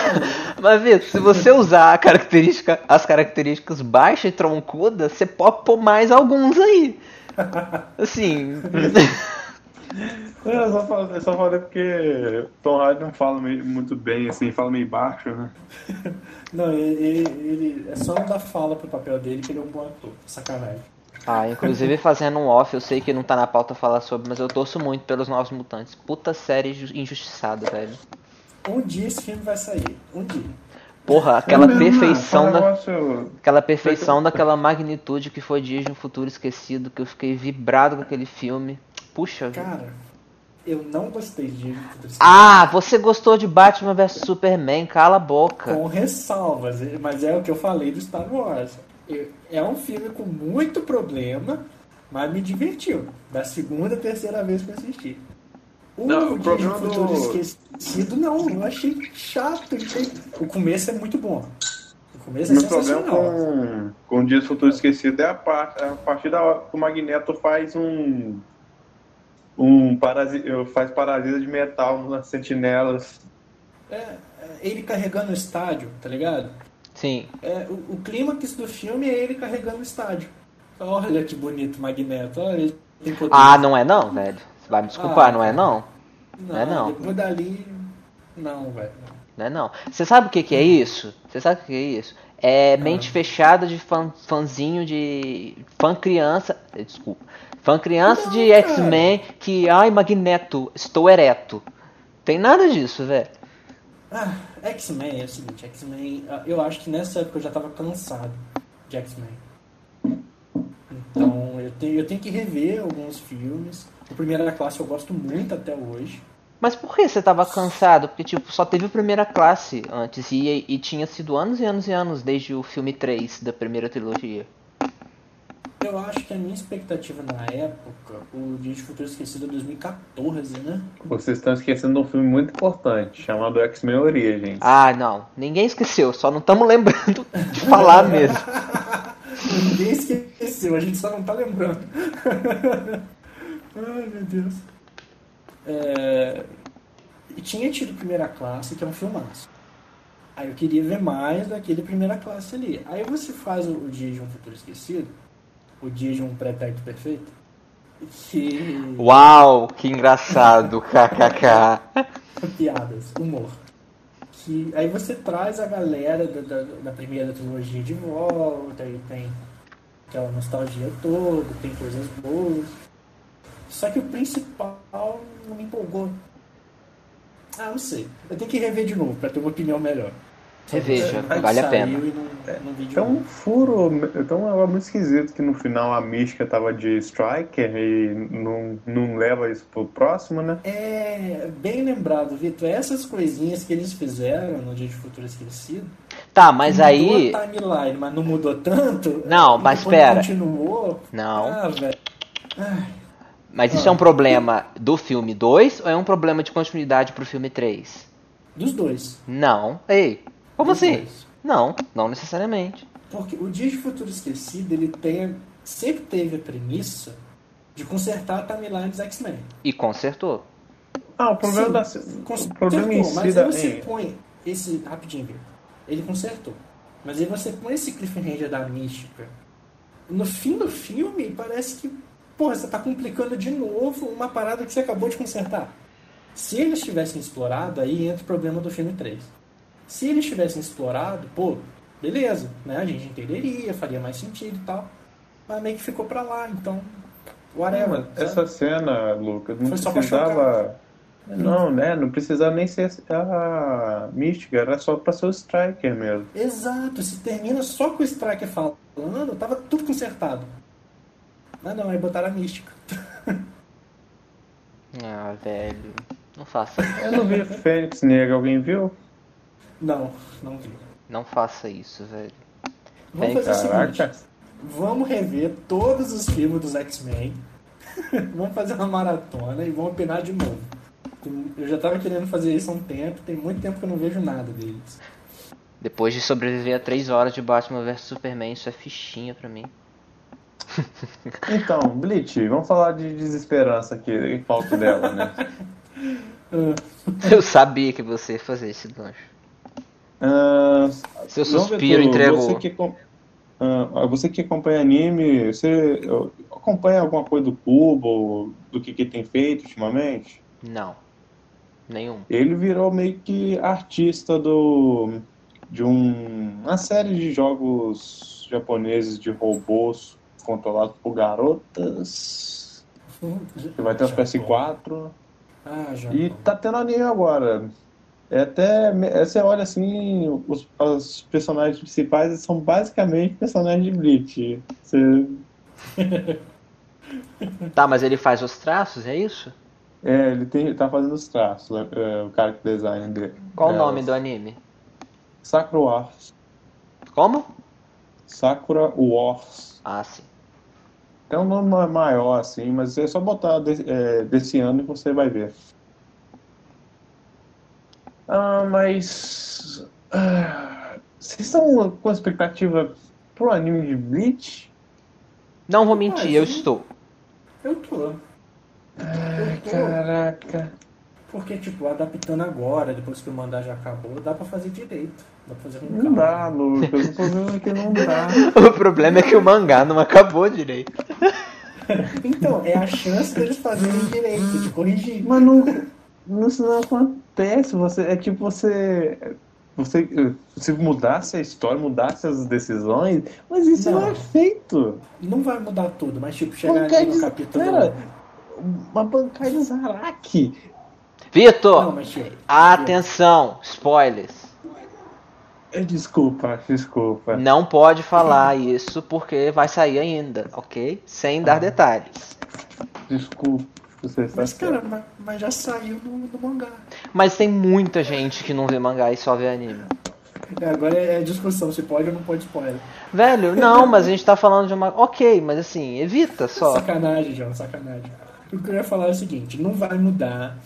Mas, Vitor, se você usar a característica, as características baixa e troncuda, você pode pôr mais alguns aí. Assim. É, Eu só falei, eu só falei porque Tom Hardy não fala meio- muito bem, assim, fala meio baixo, né? Não, ele, ele- ele- é só não dar fala pro papel dele que ele é um bom ator. Sacanagem. Ah, inclusive fazendo um off, eu sei que não tá na pauta falar sobre, mas eu torço muito pelos Novos Mutantes. Puta série ju- injustiçada, velho. Um dia esse filme vai sair. Um dia. Porra, aquela É perfeição né? da. Negócio- Aquela perfeição daquela magnitude que foi Dias de um Futuro Esquecido, que eu fiquei vibrado com aquele filme. Puxa vida. Cara, eu não gostei de Ah, você gostou de Batman vs Superman, cala a boca. Com ressalvas, mas é o que eu falei do Star Wars. É um filme com muito problema, mas me divertiu. Da segunda, terceira vez que eu assisti. O Não, o problema Futuro do- Esquecido, não, eu achei chato. O começo é muito bom. O começo é Meu problema com o Dia do Futuro Esquecido é a, parte, a partir da hora que o Magneto faz um. um parasi, faz parasita de metal nas sentinelas. É, é, ele carregando o estádio, tá ligado? Sim. É, o, o clímax do filme é ele carregando o estádio. Olha que bonito Magneto, olha, ele tem poder. Ah, não é não, velho. Você vai me desculpar, Ah, não é não? Não, é não. Depois dali. Não, velho. Não é não. Você sabe o que, que é isso? Você sabe o que é isso? É mente fechada de fã, fãzinho de. fã criança. eh, Desculpa. Fã criança Não, de. X-Men que. Ai, Magneto, estou ereto. Tem nada disso, velho. Ah, X-Men é o seguinte, X-Men, ah, eu acho que nessa época eu já tava cansado de X-Men. Então eu tenho, eu tenho que rever alguns filmes. O Primeira Classe eu gosto muito até hoje. Mas por que você tava cansado? Porque, tipo, só teve a primeira classe antes e, e tinha sido anos e anos e anos desde o filme 3 da primeira trilogia. Eu acho que a minha expectativa na época, o Dia de Futuro Esquecido é 2014, né? Vocês estão esquecendo de um filme muito importante, chamado X-Men Origins. Ah, não. Ninguém esqueceu, só não estamos lembrando de falar mesmo. Ninguém esqueceu, a gente só não tá lembrando. Ai, meu Deus. É, E tinha tido Primeira Classe, que é um filmaço. Aí eu queria ver mais daquele Primeira Classe ali. Aí você faz o, o Dia de um Futuro Esquecido, o Dia de um Pretérito Perfeito, que... Uau, que engraçado, kkk. piadas, humor. Que aí você traz a galera da, da, da primeira trilogia de volta, e tem aquela nostalgia toda, tem coisas boas. Só que o principal não me empolgou. Ah, não sei. Eu tenho que rever de novo pra ter uma opinião melhor. Reveja, Saiu vale a pena. não- É novo. um furo, então é muito esquisito que no final a mística tava de Striker e não, não leva isso pro próximo, né? É, bem lembrado, Vitor. Essas coisinhas que eles fizeram no Dia de Futuro Esquecido. Tá, mas mudou aí. a timeline, mas não mudou tanto. Não, mas espera. Continuou. Não. Ah, velho. Mas isso é um problema do filme 2 ou é um problema de continuidade pro filme 3? dos dois. Não. Ei, como assim? Não, não necessariamente. Porque o Dia de Futuro Esquecido, ele tem, sempre teve a premissa de consertar a timeline dos X-Men. E consertou. Ah, o problema Sim, da. Consertou, O problema em si mas da. você hein, põe esse. Rapidinho. Ele consertou. Mas aí você põe esse cliffhanger da mística. No fim do filme, parece que. Porra, você tá complicando de novo uma parada que você acabou de consertar. Se eles tivessem explorado, aí entra o problema do filme 3. Se eles tivessem explorado, pô, beleza, né? A gente entenderia, faria mais sentido e tal. Mas meio que ficou pra lá, então. Whatever. Sabe? essa cena, Lucas, não Foi só pra precisava. Não, né? Não precisava nem ser a mística, era só pra ser o Striker mesmo. Exato, se termina só com o Striker falando, tava tudo consertado. Mas não, aí botaram a mística. Ah, velho. Não faça isso. Eu não vi Fênix Negra, alguém viu? Não, não vi. Não faça isso, velho. Vamos Bem, fazer o Caraca. seguinte: vamos rever todos os filmes dos X-Men. vamos fazer uma maratona e vamos opinar de novo. Eu já tava querendo fazer isso há um tempo, tem muito tempo que eu não vejo nada deles. Depois de sobreviver a 3 horas de Batman vs Superman, isso é fichinha pra mim. Então, Bleach, vamos falar de desesperança aqui, em falta dela, né? Eu sabia que você ia fazer esse gancho. Ah, Seu suspiro entregou. Você que, ah, você que acompanha anime, você acompanha alguma coisa do Cubo, do que, que tem feito ultimamente? Não. Nenhum. Ele virou meio que artista do de um, uma série de jogos japoneses de robôs controlados por garotas. Que vai ter os PS4. Ah, já. E tá tendo anime agora. É até. é, Você olha assim, os, os personagens principais são basicamente personagens de Bleach. Você, Tá, mas ele faz os traços, é isso? é, ele tem, tá fazendo os traços, né, é, o cara que design dele. Qual o nome do anime? Sakura Wars. Como? Sakura Wars. Ah, sim. É um nome ma- maior assim, mas é só botar é, desse ano e você vai ver. Ah, mas. ah, vocês estão com expectativa pro anime de Bleach? Não vou mentir, Mas eu eu- estou. Eu tô. Eu tô. Caraca. Porque, tipo, adaptando agora, depois que o mandar já acabou, dá pra fazer direito. Dá pra fazer com Não dá, Lucas. O problema é que não dá. O problema é que o mangá não acabou direito. Então, é a chance deles fazerem direito, de corrigir. Mas não. Isso não acontece. Você, é tipo você. Você, se mudasse a história, mudasse as decisões, mas isso não, Não. é feito. Não vai mudar tudo, mas tipo, chegar Bancai ali no de- capítulo. Cara, uma bancada de Zaraki. Vitor, tipo. atenção, spoilers. É, Desculpa, desculpa. Não pode falar isso porque vai sair ainda, ok? Sem dar detalhes. Desculpa. Está Mas, cara, mas, mas já saiu no, no mangá. Mas tem muita gente que não vê mangá e só vê anime. É, agora é discussão se pode ou não pode spoiler. Velho, não, mas a gente tá falando de uma. Ok, mas assim, evita só. Sacanagem, João, sacanagem. O que eu ia falar é o seguinte, não vai mudar.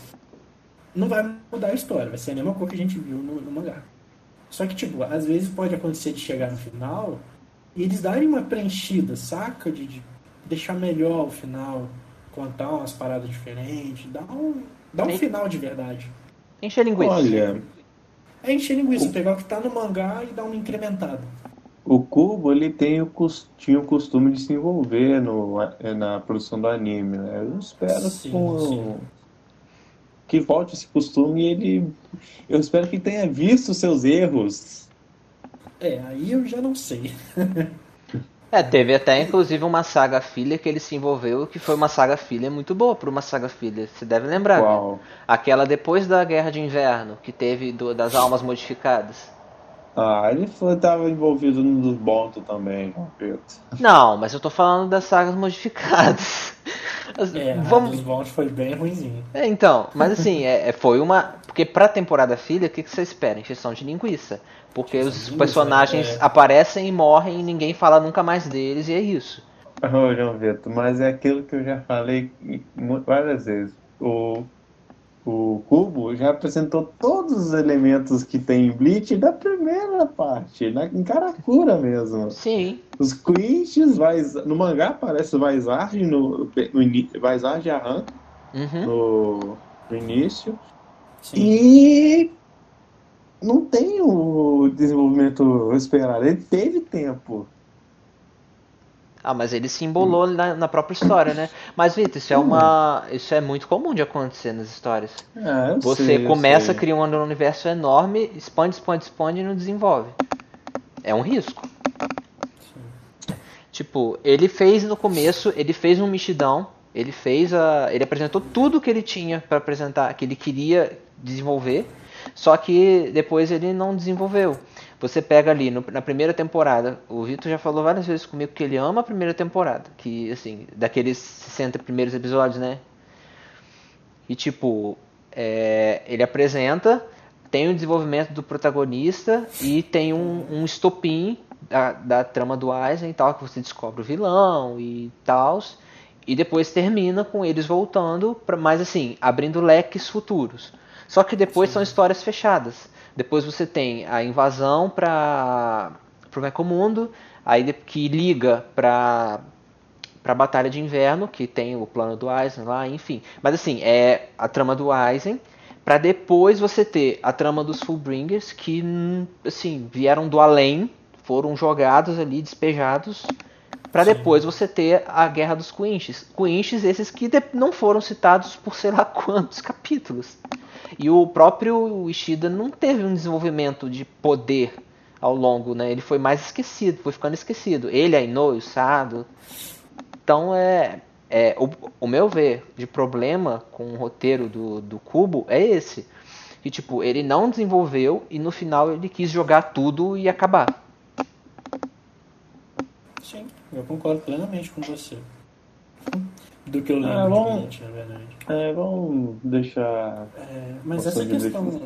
Não vai mudar a história, vai ser a mesma coisa que a gente viu no, no mangá. Só que, tipo, às vezes pode acontecer de chegar no final e eles darem uma preenchida, saca? De, de deixar melhor o final, contar umas paradas diferentes, dar um, dar um final de verdade. Encher linguiça. Olha, É encher linguiça, pegar o que tá no mangá e dar uma incrementada. o Kubo ele tem o, tinha o costume de se envolver no, na produção do anime, né? Eu espero Sim, com- sim. que volte esse costume e ele. Eu espero que tenha visto seus erros. É, aí eu já não sei. É, teve até inclusive uma saga filha que ele se envolveu, que foi uma saga filha muito boa por uma saga filha. Você deve lembrar. né? Aquela depois da Guerra de Inverno, que teve do- das almas modificadas. Ah, ele foi, tava envolvido no dos Bonto também, Pedro. Não, mas eu tô falando das sagas modificadas. É, Vamos, dos Vault foi bem ruimzinho. É, então, mas assim, é, é- foi uma. Porque pra temporada filha, o que, que você espera? Encheção de linguiça. Porque Encheção os linguiça, personagens é. aparecem e morrem e ninguém fala nunca mais deles, e é isso. Ô, João Vitor, mas é aquilo que eu já falei várias vezes. O, o Cubo já apresentou todos os elementos que tem em Bleach da primeira parte, na, em Karakura mesmo. Sim. Os Quinches, no mangá aparece o Vaisard no, no ini- Vaisard e Arran Uhum. no, no início. Sim. E não tem o desenvolvimento esperado. Ele teve tempo. Ah, mas ele se embolou na, na própria história, né? Mas, Vitor, isso é uma. Isso é muito comum de acontecer nas histórias. Eu Você sei, começa sei. criando um universo enorme, expande, expande, expande e não desenvolve. É um risco. Tipo, ele fez no começo, ele fez um mexidão, ele fez a, ele apresentou tudo que ele tinha para apresentar, que ele queria desenvolver, só que depois ele não desenvolveu. Você pega ali no- na primeira temporada, o Vitor já falou várias vezes comigo que ele ama a primeira temporada, que assim, daqueles 60 primeiros episódios, né? E tipo, é, ele apresenta, tem o desenvolvimento do protagonista e tem um, um estopim da, da trama do Eisen e tal, que você descobre o vilão e tal. E depois termina com eles voltando, pra, mas assim, abrindo leques futuros. Só que depois são histórias fechadas. Depois você tem a invasão para o Mecomundo, aí que liga para para a Batalha de Inverno, que tem o plano do Eisen lá, enfim. Mas assim, é a trama do Eisen, para depois você ter a trama dos Fullbringers, que assim, vieram do além, foram jogados ali, despejados, para depois você ter a Guerra dos Quinches. Quinches esses que não foram citados por sei lá quantos capítulos. E o próprio Ishida não teve um desenvolvimento de poder ao longo, né? Ele foi mais esquecido, foi ficando esquecido. Ele, a Ino e o Sado. Então é, é o, o meu ver de problema com o roteiro do, do Cubo é esse. Que tipo, ele não desenvolveu e no final ele quis jogar tudo e acabar. Sim, eu concordo plenamente com você. Do que eu lembro de vamos- Bleach, na verdade. É, vamos deixar. É, mas essa questão,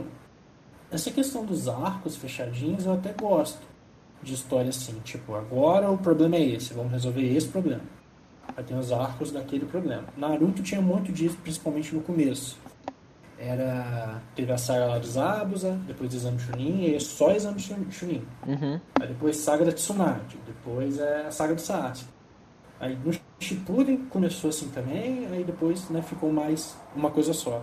essa questão dos arcos fechadinhos eu até gosto de história assim, tipo, agora o problema é esse, vamos resolver esse problema. Aí tem os arcos daquele problema. Naruto tinha muito disso, principalmente no começo. Era. Teve a saga lá dos Abusa, depois Exame Chunin, e aí é só Exame Chun- Chunin. Uhum. Aí depois saga da Tsunade, depois é a saga do Sasuke. Aí no Shippuden começou assim também, aí depois né, ficou mais uma coisa só.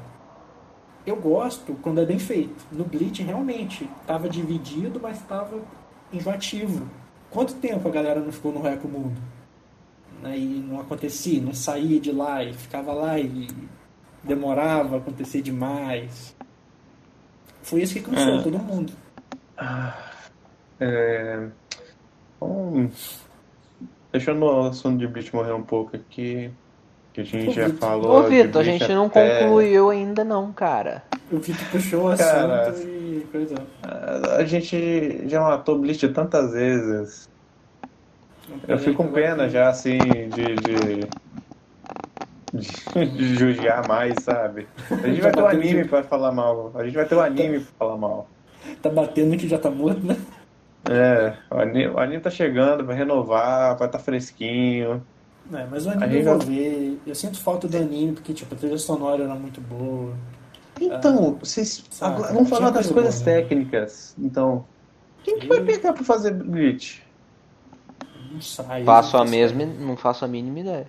Eu gosto quando é bem feito. No Bleach realmente estava dividido, mas estava enjoativo. Quanto tempo a galera não ficou no Reco Mundo? Aí não acontecia, não saía de lá e ficava lá e demorava, acontecia demais. Foi isso que cansou É. todo mundo. É... Bom, deixando o assunto de Bleach morrer um pouco aqui, que a gente Ô, já Vitor. falou. Ô, Vitor, a gente não até- concluiu ainda não, cara. O Vitor puxou o assunto Cara. e coisa. A gente já matou Bleach tantas vezes. Eu fico com pena já, assim, de, de, de, de judiar mais, sabe? A gente vai ter um anime pra falar mal. A gente vai ter um anime pra falar mal. Tá batendo que já tá morto, né? É, o anime, o anime tá chegando, vai renovar, vai estar fresquinho. É, mas o A anime eu vou já- ver. Eu sinto falta do anime, porque tipo, a trilha sonora era muito boa. Então, vocês. Saca, agora, vamos falar das coisa coisas boa, né? técnicas. Então, quem que vai pegar pra fazer Bleach? Não sai. Faço a não mesma, não faço a mínima ideia.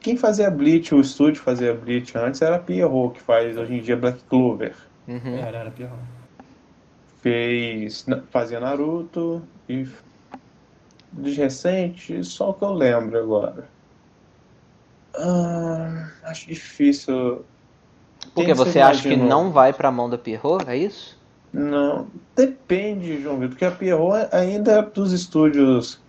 Quem fazia Bleach, o estúdio fazia Bleach antes era a Pierrot, que faz hoje em dia Black Clover. Uhum. Era, era pior. Fez. fazia Naruto e. De recente, só o que eu lembro agora. Ah, acho difícil. Porque você acha que não vai pra mão da Pierrot, é isso? Não, depende, João Vitor, porque a Pierrot ainda dos estúdios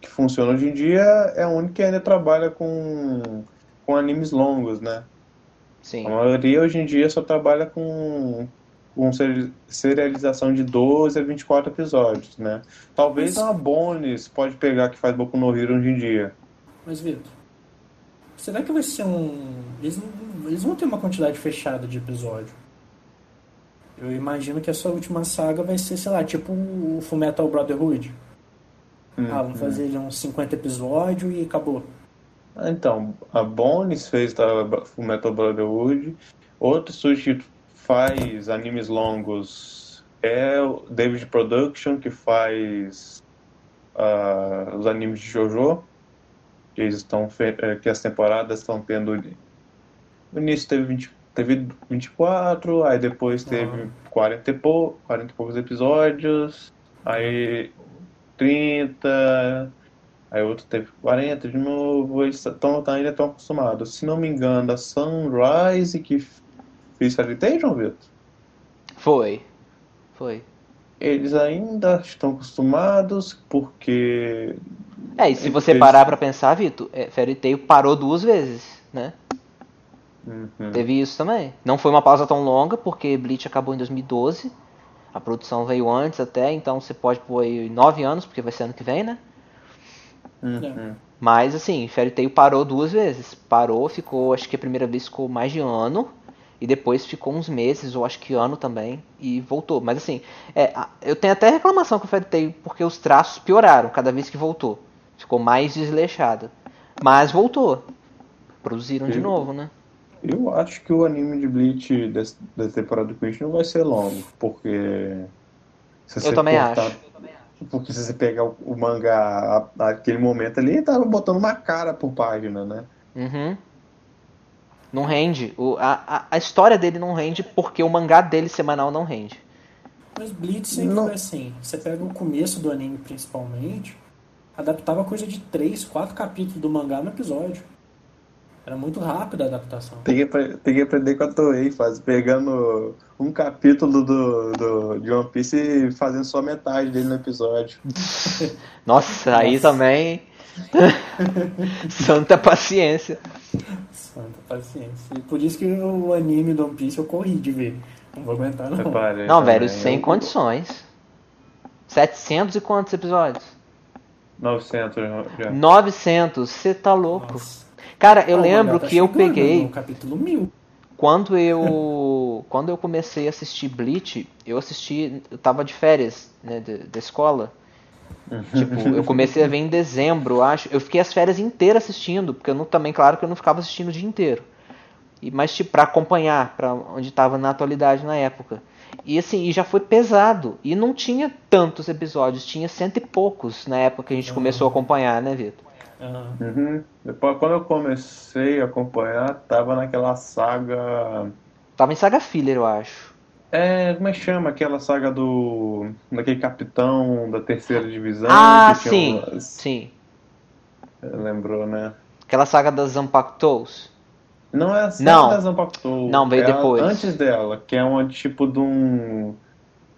que funcionam hoje em dia é a única que ainda trabalha com, com animes longos, né? Sim. A maioria hoje em dia só trabalha com, com seri- serialização de 12 a 24 episódios, né? Talvez Mas- uma Bones pode pegar que faz Boku no Hero hoje em dia. Mas, Vitor, será que vai ser um. Eles, eles vão ter uma quantidade fechada de episódio. Eu imagino que a sua última saga vai ser, sei lá, tipo o Fullmetal Brotherhood. Ah, vamos fazer ele uns 50 episódios e acabou. Ah, Então, a Bones fez da Metal Brotherhood. Outro que faz animes longos é o David Production, que faz ah, os animes de JoJo. Que, estão eh, que as temporadas estão tendo. No início teve, 20, teve 24, aí depois teve Aham. 40 e, pou, 40 e poucos episódios, aí 30, Aí outro teve 40 de novo, eles tão, ainda estão acostumados. Se não me engano, a Sunrise que Tail, João Vitor, Foi. Foi. eles ainda estão acostumados porque. É, e se você Eles- parar pra pensar, Vitor, é, Fairy Tail parou duas vezes, né? Uhum. Teve isso também. Não foi uma pausa tão longa, porque Bleach acabou em 2012. A produção veio antes até, então você pode pôr aí nove anos, porque vai ser ano que vem, né? Uhum. Mas assim, Fairy Tail parou duas vezes. Parou, ficou, acho que a primeira vez ficou mais de ano. E depois ficou uns meses, ou acho que ano também, e voltou. Mas assim, é, eu tenho até reclamação com o Tail, porque os traços pioraram cada vez que voltou. Ficou mais desleixado. Mas voltou. Produziram de Eu- novo, né? Eu acho que o anime de Bleach dessa temporada do Queen não vai ser longo, porque. se Eu também cortar- acho. Porque se você pegar o, o mangá naquele momento ali, ele tava botando uma cara por página, né? Uhum. Não rende. O, a, a, a história dele não rende porque o mangá dele semanal não rende. Mas Bleach sempre Não. foi assim. Você pega o começo do anime, principalmente, adaptava coisa de 3, 4 capítulos do mangá no episódio. Era muito rápida a adaptação. Tem que, tem que aprender com a Toei, faz, pegando um capítulo do, do, de One Piece e fazendo só metade dele no episódio. Nossa, aí Nossa. também. Santa paciência. Santa paciência. E por isso que o anime do One Piece eu corri de ver. Não vou aguentar, não. Não, também. velho, sem Eu- condições. 700 e quantos episódios? 900 já. 900, você tá louco. Nossa. Cara, eu Ó, o lembro tá que eu peguei. No capítulo 1000. Quando eu quando eu comecei a assistir Bleach, eu assisti, eu tava de férias, né, da escola. Tipo, eu comecei a ver em dezembro, eu acho. Eu fiquei as férias inteiras assistindo, porque eu não, também, claro, que eu não ficava assistindo o dia inteiro. E, mas, tipo, pra acompanhar, pra onde tava na atualidade na época. E assim, e já foi pesado. E não tinha tantos episódios, tinha cento e poucos na época que a gente começou a acompanhar, né, Vitor? Uhum. Depois, quando eu comecei a acompanhar, tava naquela saga. Tava em Saga Filler, eu acho. É, como é que chama aquela saga do. daquele capitão da terceira divisão? Ah, sim, umas- sim. Lembrou, né? Aquela saga das Zampactos. Não é a série Não. da Zanpakuto. Não, veio é depois. Antes dela, que é uma tipo de um.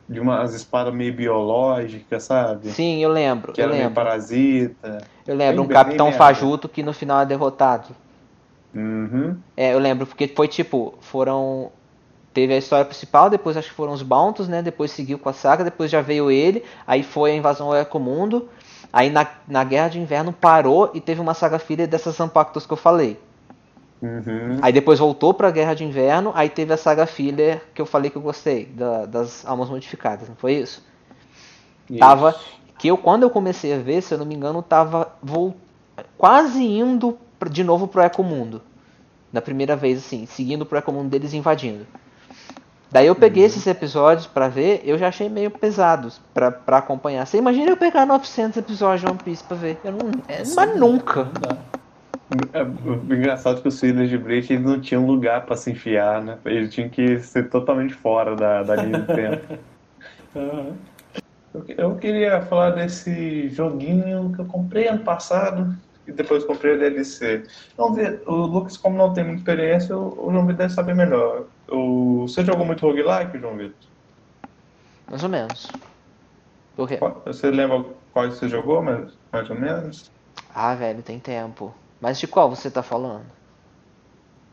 De umas espadas meio biológicas, sabe? Sim, eu lembro, Que eu era meio lembro. parasita. Eu lembro, um Bem- Capitão bem merda. Fajuto que no final é derrotado. Uhum. É, eu lembro, porque foi tipo, foram. Teve a história principal, depois acho que foram os Bountos, né? Depois seguiu com a saga, depois já veio ele, aí foi a invasão ao Ecomundo, aí na, na Guerra de Inverno parou e teve uma saga filha dessas Zampactos que eu falei. Uhum. Aí depois voltou pra Guerra de Inverno, aí teve a saga filler que eu falei que eu gostei, da- das almas modificadas, não foi isso? Tava. Que eu, quando eu comecei a ver, se eu não me engano, tava vol- quase indo de novo pro Ecomundo. Da primeira vez, assim, seguindo pro Ecomundo deles invadindo. Daí eu peguei esses episódios pra ver, eu já achei meio pesados pra, pra acompanhar. Você imagina eu pegar 900 episódios de One Piece pra ver? Eu não, é, mas nunca. Não. É, o engraçado é que os filhos de Bleach eles não tinham lugar pra se enfiar, né? Eles tinham que ser totalmente fora da, da linha do tempo. Aham. Eu, eu queria falar desse joguinho que eu comprei ano passado e depois comprei a DLC. Vamos ver, o Lucas, como não tem muita experiência, o, o João deve saber melhor. O, você jogou muito roguelike, João Vitor? Mais ou menos. Por quê? Qual- Você lembra quais você jogou, mais, mais ou menos? Ah, velho, tem tempo. Mas de qual você tá falando?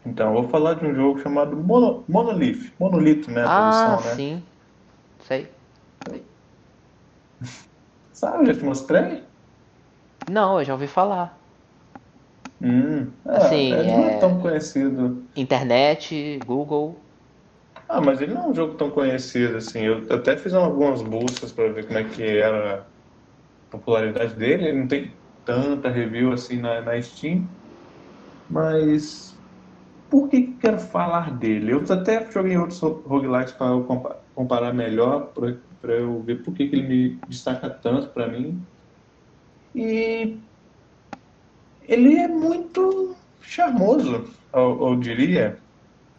Então, eu vou falar de um jogo chamado Mono, Monolith. Monolito, né? A Ah, né? sim. Sei. Sabe, já te mostrei? Não, eu já ouvi falar. Hum, é, Assim, ele não é- é tão conhecido. Internet, Google. Ah, mas ele não é um jogo tão conhecido assim. Eu até fiz algumas buscas para ver como é que era a popularidade dele. Ele não tem tanta review assim na, na Steam. Mas por que que quero falar dele? Eu até joguei outros ro- roguelikes para eu compa- comparar melhor, para eu ver por que que ele me destaca tanto para mim. E ele é muito charmoso, eu, eu diria.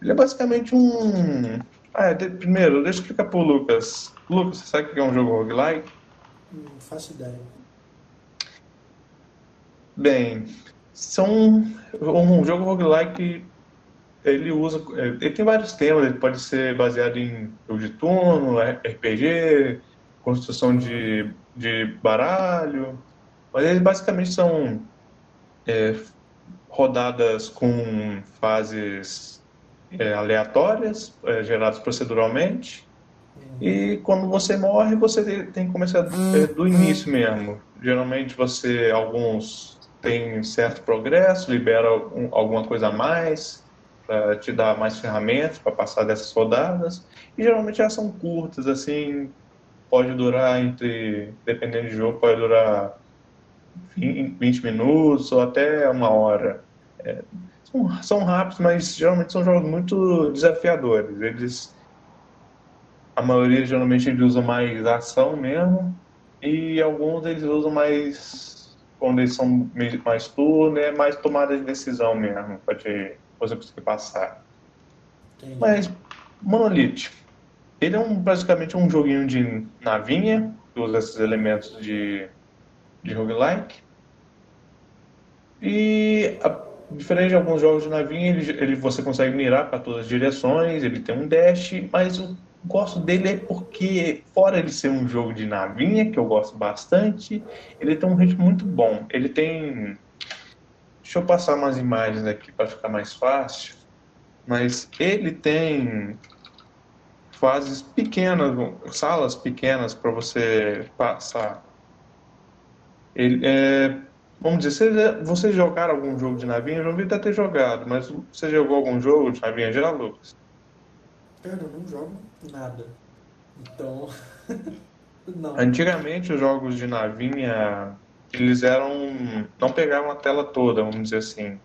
Ele é basicamente um. Ah, de- primeiro, deixa eu explicar pro Lucas. Lucas, você sabe o que é um jogo roguelike? Não faço ideia. Bem, são um jogo roguelike. Ele usa. Ele tem vários temas, ele pode ser baseado em jogo de turno, RPG, construção de, de baralho. Mas eles basicamente são é, rodadas com fases é, aleatórias, é, geradas proceduralmente. E quando você morre, você te- tem que começar é, do início mesmo. Geralmente você, alguns têm certo progresso, libera algum- alguma coisa a mais, para te dar mais ferramentas para passar dessas rodadas. E geralmente elas são curtas, assim, pode durar entre, dependendo do jogo, pode durar 20 minutos ou até uma hora. É, são, são rápidos, mas geralmente são jogos muito desafiadores. Eles, a maioria geralmente eles usam mais ação mesmo e alguns eles usam mais quando eles são mais turno, é mais tomada de decisão mesmo para te você conseguir passar. Entendi. Mas Monolith, ele é um, basicamente um joguinho de navinha, que usa esses elementos de, de roguelike. E a- diferente de alguns jogos de navinha, ele, ele- você consegue mirar para todas as direções, ele tem um dash, mas eu gosto dele é porque, fora ele ser um jogo de navinha, que eu gosto bastante, ele tem um ritmo muito bom. Ele tem. Deixa eu passar umas imagens aqui para ficar mais fácil. Mas ele tem fases pequenas, salas pequenas para você passar. Ele é, vamos dizer, você, você jogar algum jogo de navinha, eu já ouvi até ter jogado, mas você jogou algum jogo de navinha já, Lucas? Cara, eu não jogo nada. Então. não. Antigamente os jogos de navinha eles eram não pegavam a tela toda, vamos dizer assim,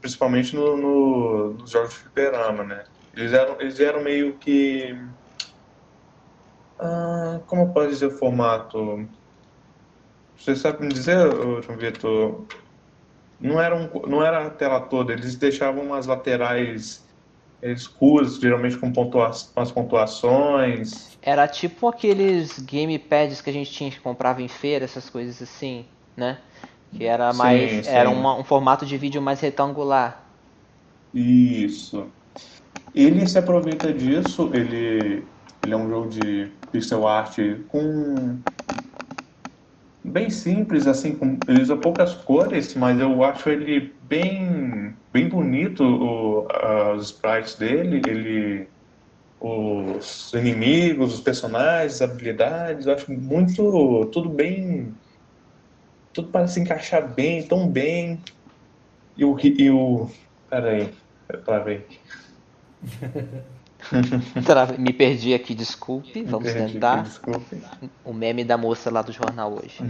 principalmente no, no- nos jogos de fliperama, né? Eles eram eles eram meio que ah, como eu posso dizer o formato? Você sabe me dizer, João Vitor? Não era um, não era a tela toda, eles deixavam umas laterais escuras, geralmente com pontua com as pontuações. Era tipo aqueles gamepads que a gente tinha que comprava em feira, essas coisas assim, né? Que era Sim, mais. sim. Era uma- um formato de vídeo mais retangular. Isso. Ele se aproveita disso, ele, ele é um jogo de pixel art com bem simples, assim, com, ele usa poucas cores, mas eu acho ele bem, bem bonito, o, os sprites dele, ele, os inimigos, os personagens, as habilidades, eu acho muito, tudo bem, tudo parece encaixar bem, tão bem, e o, e o, peraí, pra ver Me perdi aqui, desculpe. Vamos tentar. aqui, desculpe. O meme da moça lá do jornal hoje.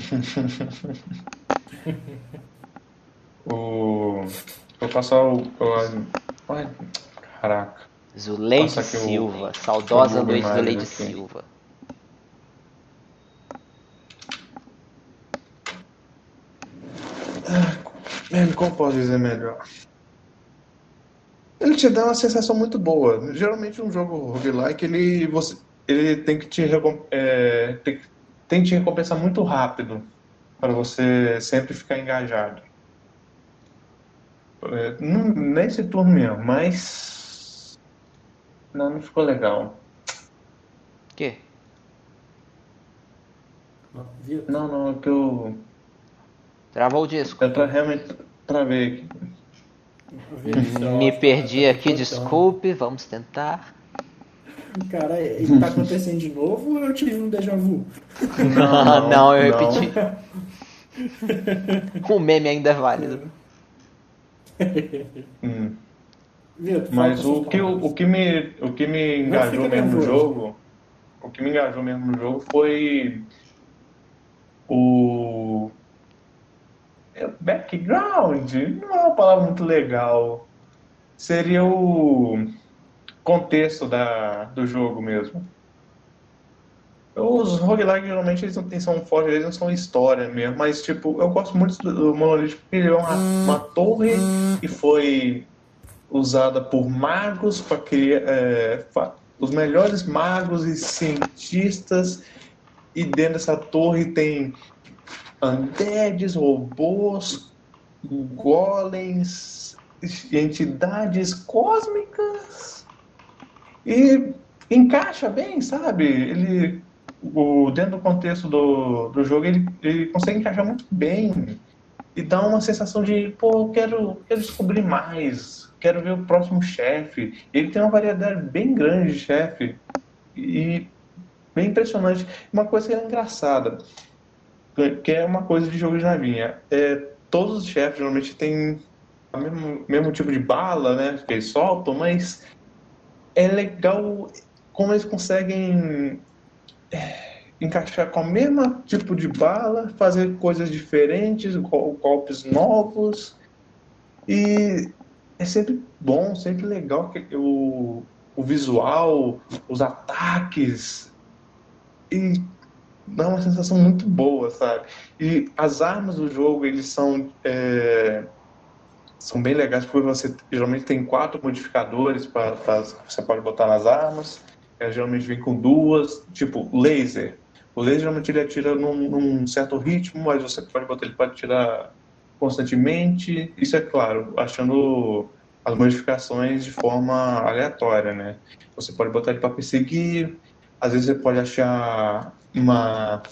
O, vou passar o, o ai, caraca. Zuleide Silva. Saudosa eu vou Luiz Zuleide aqui. Silva. Mano, como posso dizer melhor? Ele te dá uma sensação muito boa. Geralmente um jogo roguelike, ele, você, ele tem que te, é, tem, tem que te recompensar muito rápido para você sempre ficar engajado. É, não, nesse turno mesmo, mas... Não, não ficou legal. Que? Não, não, é que eu... Travou o disco. Eu tra- realmente travei aqui. Me perdi tá aqui, desculpe. Vamos tentar. Cara, ele tá acontecendo de novo ou eu tive um déjà vu? Não, não, eu não. repeti. O meme ainda é válido. Hum. Vitor, Mas o que, o, o que me, o que me engajou mesmo no jogo, o que me engajou mesmo no jogo foi o background, não é uma palavra muito legal. Seria o contexto da, do jogo mesmo. Os roguelikes geralmente eles não têm, são fortes, eles não são história mesmo, mas tipo, eu gosto muito do Monolith porque ele é uma, uma torre que foi usada por magos para criar é, os melhores magos e cientistas e dentro dessa torre tem undeads, robôs, golems, entidades cósmicas e encaixa bem, sabe? Ele o, dentro do contexto do, do jogo ele, ele consegue encaixar muito bem e dá uma sensação de, pô, quero, quero descobrir mais, quero ver o próximo chefe. Ele tem uma variedade bem grande de chefe e bem impressionante. Uma coisa que é engraçada, que é uma coisa de jogo de navinha, é todos os chefes geralmente têm o mesmo, mesmo tipo de bala, né, que eles soltam, mas é legal como eles conseguem é, encaixar com o mesmo tipo de bala, fazer coisas diferentes, gol- golpes novos. E é sempre bom, sempre legal o, o visual, os ataques. E dá uma sensação muito boa, sabe? E as armas do jogo, eles são. é, são bem legais porque você geralmente tem quatro modificadores para você pode botar nas armas. Ela geralmente vem com duas, tipo laser. O laser geralmente ele atira num, num certo ritmo, mas você pode botar ele pode atirar constantemente. Isso é claro, achando as modificações de forma aleatória, né? Você pode botar ele para perseguir. Às vezes você pode achar uma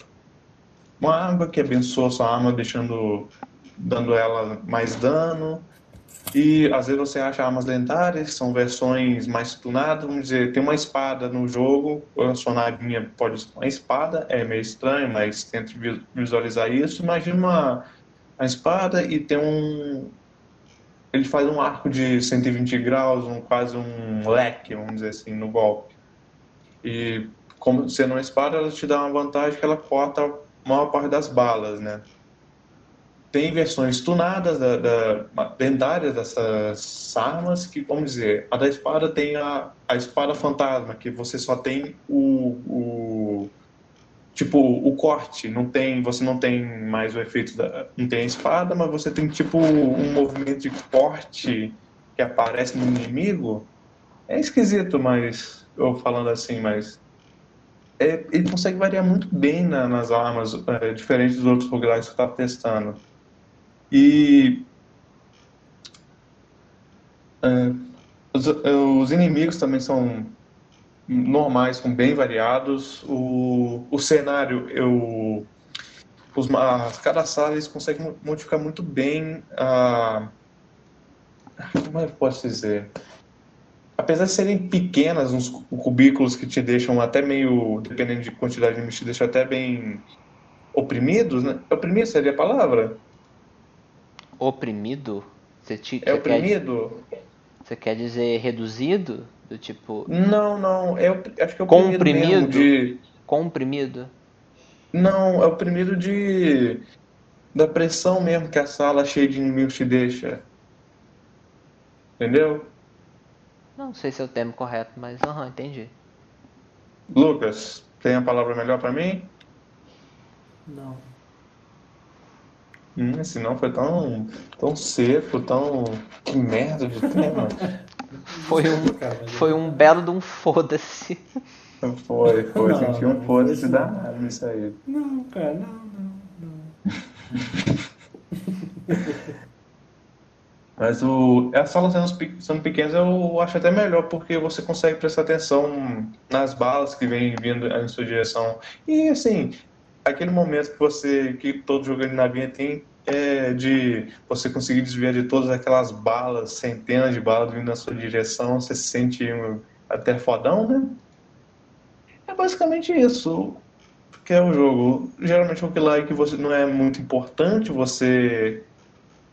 uma água que abençoa sua arma, deixando dando ela mais dano. E às vezes você acha armas lendárias, são versões mais tunadas, vamos dizer, tem uma espada no jogo, a sua navinha pode ser uma espada, é meio estranho, mas tente vi- visualizar isso. Imagina uma, uma espada e tem um. Ele faz um arco de 120 graus, um, quase um leque, vamos dizer assim, no golpe. E como sendo uma espada, ela te dá uma vantagem que ela corta a maior parte das balas, né? tem versões tunadas, da, da, lendárias dessas armas, que, vamos dizer, a da espada tem a, a espada fantasma, que você só tem o, o tipo, o corte, não tem, você não tem mais o efeito da, não tem a espada, mas você tem tipo um movimento de corte que aparece no inimigo. É esquisito, mas eu falando assim, mas é, ele consegue variar muito bem na- nas armas, é, diferente dos outros roguelikes que eu estava testando. E É, os, os inimigos também são normais, são bem variados. O, o cenário, eu, os, as, cada sala eles conseguem modificar muito bem a. Como é que posso dizer? Apesar de serem pequenas, uns cubículos que te deixam até meio, dependendo de quantidade de inimigos, te deixam até bem oprimidos, né? Oprimido seria a palavra? Oprimido? Você, te, É você quer, oprimido? você quer dizer reduzido? Do tipo, Não, não. É, acho que é oprimido Comprimido? mesmo de... comprimido? Não, é oprimido de... Da pressão mesmo que a sala cheia de inimigos te deixa. Entendeu? Não sei se é o termo correto, mas aham, entendi. Lucas, tem a palavra melhor pra mim? Não. Hum, esse não foi tão, tão seco, tão... Que merda de tema. Foi um, foi um belo de um foda-se. Foi, foi. Não, Senti um foda-se danado nisso aí. Não, cara, não, não, não. Mas o, as salas sendo, sendo pequenas eu acho até melhor, porque você consegue prestar atenção nas balas que vêm vindo em sua direção. E assim, aquele momento que você, que todo jogo de navinha tem, é de você conseguir desviar de todas aquelas balas, centenas de balas vindo na sua direção, você se sente até fodão, né? É basicamente isso que é o jogo. Geralmente o roguelike você não é muito importante você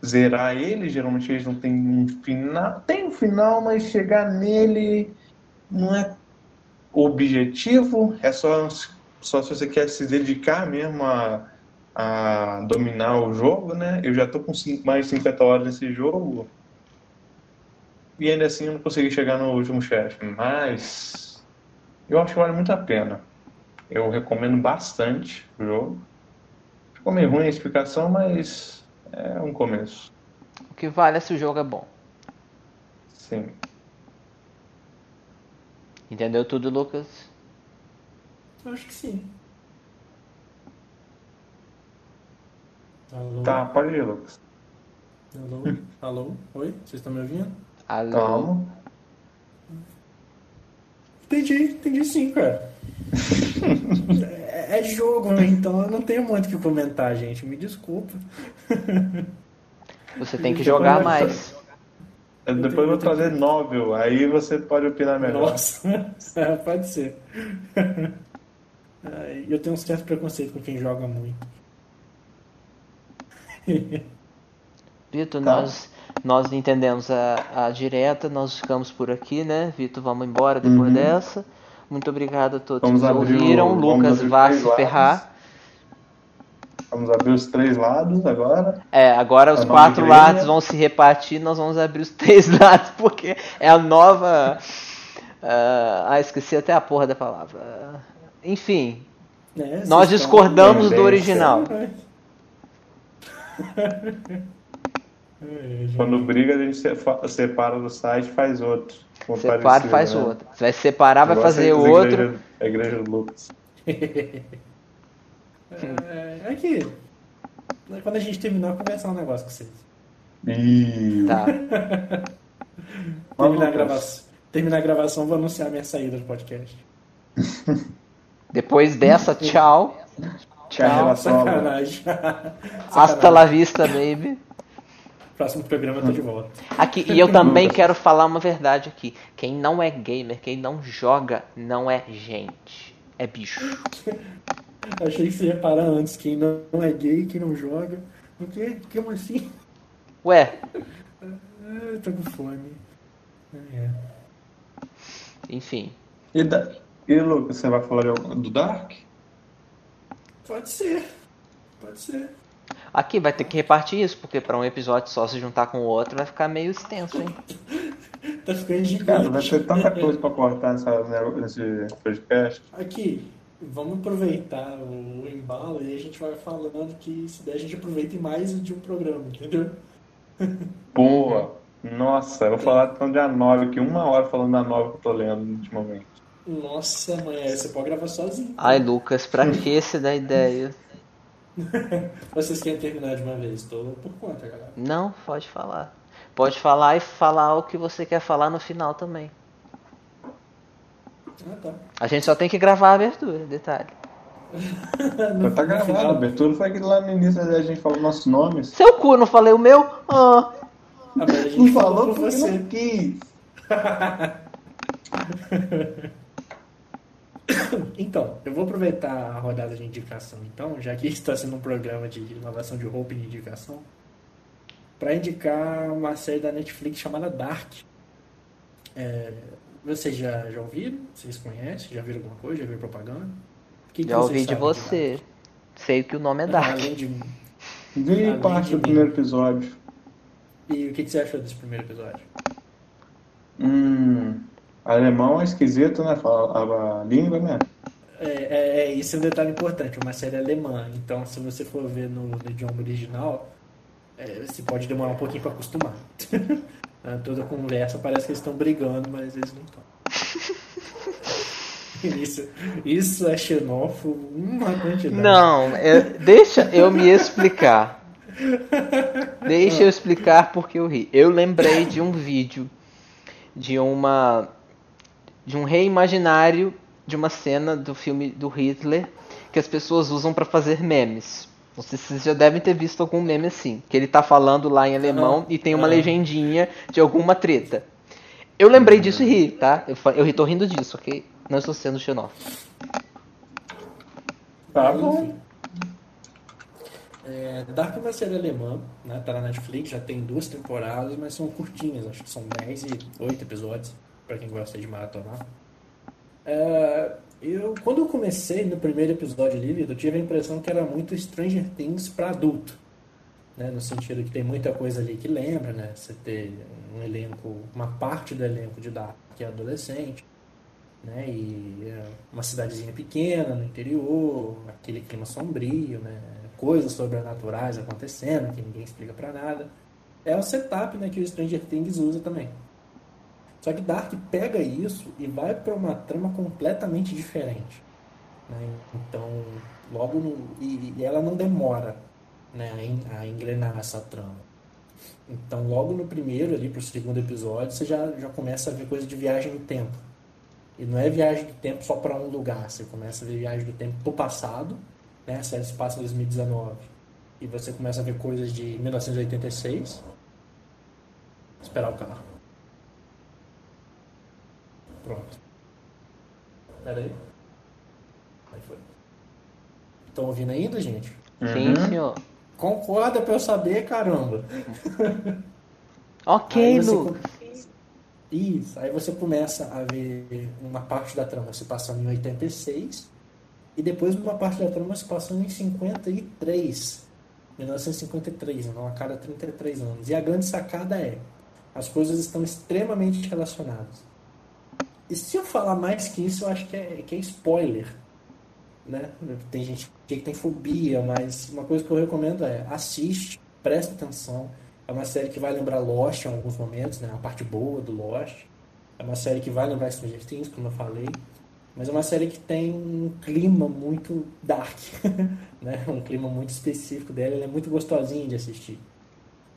zerar ele, geralmente eles não tem um final. Tem um final, mas chegar nele não é objetivo, é só, só se você quer se dedicar mesmo a, a dominar o jogo, né? Eu já tô com mais de 50 horas nesse jogo e ainda assim eu não consegui chegar no último chefe, mas eu acho que vale muito a pena. Eu recomendo bastante o jogo. Ficou meio ruim a explicação, mas é um começo. O que vale é se o jogo é bom. Sim. Entendeu tudo, Lucas? Eu acho que sim. Alô? Tá, pode ir, Lucas. Alô? Alô? Oi? Vocês estão me ouvindo? Alô? Calma. Entendi, entendi sim, cara. é, jogo, né? então eu não tenho muito o que comentar, gente. Me desculpa. Você tem que jogar mais. Eu Depois eu vou trazer novel, aí você pode opinar melhor. Nossa, é, pode ser. Eu tenho um certo preconceito com quem joga muito. Vitor, Tá. nós, nós entendemos a, a direta, nós ficamos por aqui, né? Vitor, vamos embora depois Uhum. dessa. Muito obrigado a todos Vamos que o- ouviram. vamos Lucas vá se ferrar. Vamos abrir os três lados agora. É, agora os A nova quatro igreja. lados vão se repartir, nós vamos abrir os três lados, porque é a nova. ah, ah, esqueci até a porra da palavra. Enfim, É, nós discordamos do original. É, gente. Quando briga, a gente separa do site e faz outro. Separa e faz né? outro. Você vai separar, vai fazer as outro. igreja- A igreja do Lucas. É, é que quando a gente terminar, eu vou conversar um negócio com vocês. Tá. Terminar a, gravação, terminar a gravação, vou anunciar minha saída do podcast. Depois dessa, tchau. Tchau. relação, Sacanagem. Hasta la vista, baby. Próximo programa eu tô de volta. Aqui, e eu também quero falar uma verdade aqui. Quem não é gamer, quem não joga, não é gente. É bicho. Achei que você ia parar antes. Quem não é gay, quem não joga. O quê? Como assim? Ué, Ah, eu tô com fome. É. enfim. E, da... e Lucas, você vai falar do Dark? Pode ser. Pode ser. Aqui vai ter que repartir isso, porque pra um episódio só se juntar com o outro vai ficar meio extenso, hein? Tá ficando gigante. Cara, vai ter tanta coisa pra cortar nessa, nesse podcast. Aqui, vamos aproveitar o embalo e a gente vai falando que se der a gente aproveita em mais de um programa, entendeu? Boa! Nossa, eu vou falar então de a 9 aqui, uma hora falando da 9 que eu tô lendo ultimamente. Nossa, mãe, você pode gravar sozinho. Ai, Lucas, pra que você dá ideia? Vocês querem terminar de uma vez? Tô por conta, galera. Não, pode falar. pode falar e falar o que você quer falar no final também. Ah, tá. A gente só tem que gravar a abertura, detalhe. Mas tá gravado, a abertura foi aquilo lá no início a gente falou nossos nomes. Seu cu, não falei o meu? Ah. Ah, mas a gente Não falou falou por porque você. não quis. Então, eu vou aproveitar a rodada de indicação, então, já que está sendo um programa de inovação de roupa e de indicação, para indicar uma série da Netflix chamada Dark. É, vocês já, já ouviram? Vocês conhecem? Já viram alguma coisa? Já viram propaganda? Que que Já ouvi de você. Sei que o nome é Dark? Dark. Além de... Vi Além parte de do primeiro episódio. E o que, que você achou desse primeiro episódio? Hum. Alemão é esquisito, né? Fala a língua, né? É, é, é, isso é um detalhe importante, uma série alemã. Então, se você for ver no, no idioma original, é, você pode demorar um pouquinho para acostumar. Toda conversa parece que eles estão brigando, mas eles não estão. Isso, isso é xenófobo, uma quantidade. Não, é- deixa eu me explicar. Deixa eu explicar porque eu ri. Eu lembrei de um vídeo de uma de um rei imaginário de uma cena do filme do Hitler que as pessoas usam pra fazer memes. Não sei se vocês já devem ter visto algum meme assim, que ele tá falando lá em alemão Aham, e tem uma aham. legendinha de alguma treta. Eu lembrei disso e ri, tá? Eu, eu ri- tô rindo disso, ok? Não estou sendo xenófobo. Tá bom. É, Dark é uma série alemã, né? Tá na Netflix, já tem duas temporadas, mas são curtinhas, acho que são 10 e 8 episódios, pra quem gosta de maratonar. É, eu, quando eu comecei no primeiro episódio ali, eu tive a impressão que era muito Stranger Things pra adulto. Né? No sentido que tem muita coisa ali que lembra, né? Você ter um elenco, uma parte do elenco de Dark que é adolescente, né? E é uma cidadezinha pequena no interior, aquele clima sombrio, né? Coisas sobrenaturais acontecendo que ninguém explica pra nada. É o setup, né, que o Stranger Things usa também. Só que Dark pega isso e vai para uma trama completamente diferente. né? Então, logo no, e, e ela não demora né, a, en- a engrenar essa trama. Então, logo no primeiro, ali pro segundo episódio, você já, já começa a ver coisa de viagem no tempo. E não é viagem do tempo só para um lugar, você começa a ver viagem do tempo pro passado, né? A série se passa em 2019. E você começa a ver coisas de 1986. Esperar o carro. Pronto. Pera aí. Aí foi. Estão ouvindo ainda, gente? Sim, Uhum. senhor. Concorda pra eu saber, caramba. Ok, Lu. com- Isso, aí você começa a ver uma parte da trama se passando em 86 e depois uma parte da trama se passando em 53. 1953, então a cada 33 anos. E a grande sacada é, as coisas estão extremamente relacionadas. E se eu falar mais que isso, eu acho que é, que é spoiler. Né? Tem gente que tem fobia, mas uma coisa que eu recomendo é assiste, presta atenção. É uma série que vai lembrar Lost em alguns momentos, né? A parte boa do Lost. É uma série que vai lembrar Stranger Things, como eu falei. Mas é uma série que tem um clima muito dark, né? Um clima muito específico dela. Ela é muito gostosinha de assistir.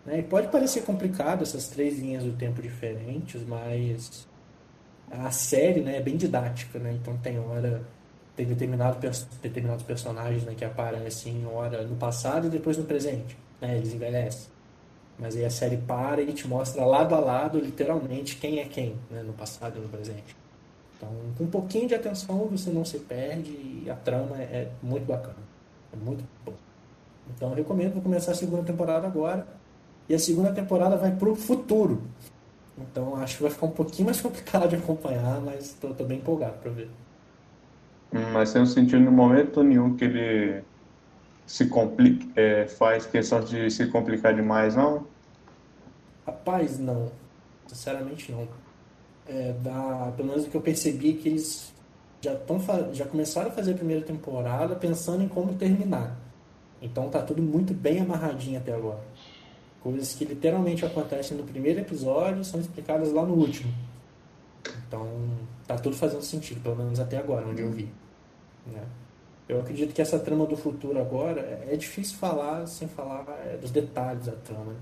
Né? E pode parecer complicado essas três linhas do tempo diferentes, mas a série né, é bem didática, né? Então tem hora tem determinado, determinados personagens né, que aparecem em hora no passado e depois no presente. Né? Eles envelhecem. Mas aí a série para e te mostra lado a lado, literalmente, quem é quem, né? no passado e no presente. Então, com um pouquinho de atenção, você não se perde e a trama é muito bacana. É muito bom. Então, eu recomendo, vou começar a segunda temporada agora. E a segunda temporada vai pro futuro. Então, acho que vai ficar um pouquinho mais complicado de acompanhar, mas tô, tô bem empolgado pra ver. Hum, Mas você não sentiu no momento nenhum que ele se complica, é, faz questão de se complicar demais, não? Rapaz, não. Sinceramente, não. É, dá, pelo menos o que eu percebi é que eles já, tão, já começaram a fazer a primeira temporada pensando em como terminar. Então tá tudo muito bem amarradinho até agora. Coisas que literalmente acontecem no primeiro episódio são explicadas lá no último. Então tá tudo fazendo sentido, pelo menos até agora, onde eu vi. né? Eu acredito que essa trama do futuro agora é é difícil falar sem falar é, dos detalhes da trama. né?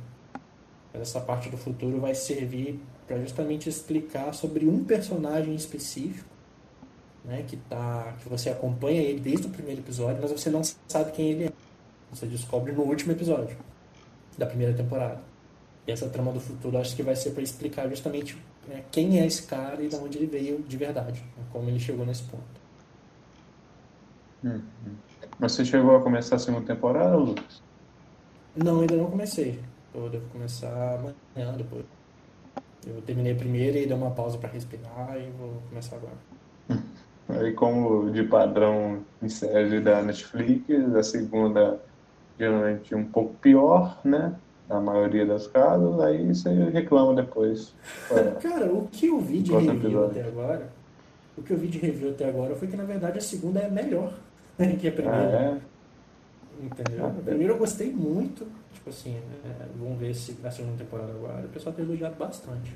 Mas essa parte do futuro vai servir para justamente explicar sobre um personagem específico, né, que tá, que você acompanha ele desde o primeiro episódio, mas você não sabe quem ele é. Você descobre no último episódio da primeira temporada. E essa trama do futuro acho que vai ser para explicar justamente né, quem é esse cara e de onde ele veio de verdade, né, como ele chegou nesse ponto. Hum, hum. Mas você chegou a começar a segunda temporada, Lucas? Não, ainda não comecei. Eu devo começar amanhã, depois. Eu terminei a primeira e dei uma pausa para respirar e vou começar agora. Aí, como de padrão em série da Netflix, a segunda geralmente um pouco pior, né? Na maioria das casos, aí você reclama depois. Cara, o que eu vi de review episódio. até agora, o que eu vi de review até agora foi que na verdade a segunda é melhor que a primeira. Ah, é? Entendeu? Ah, Primeiro eu gostei muito, tipo assim, é, vamos ver se na segunda temporada agora, o pessoal tem elogiado bastante.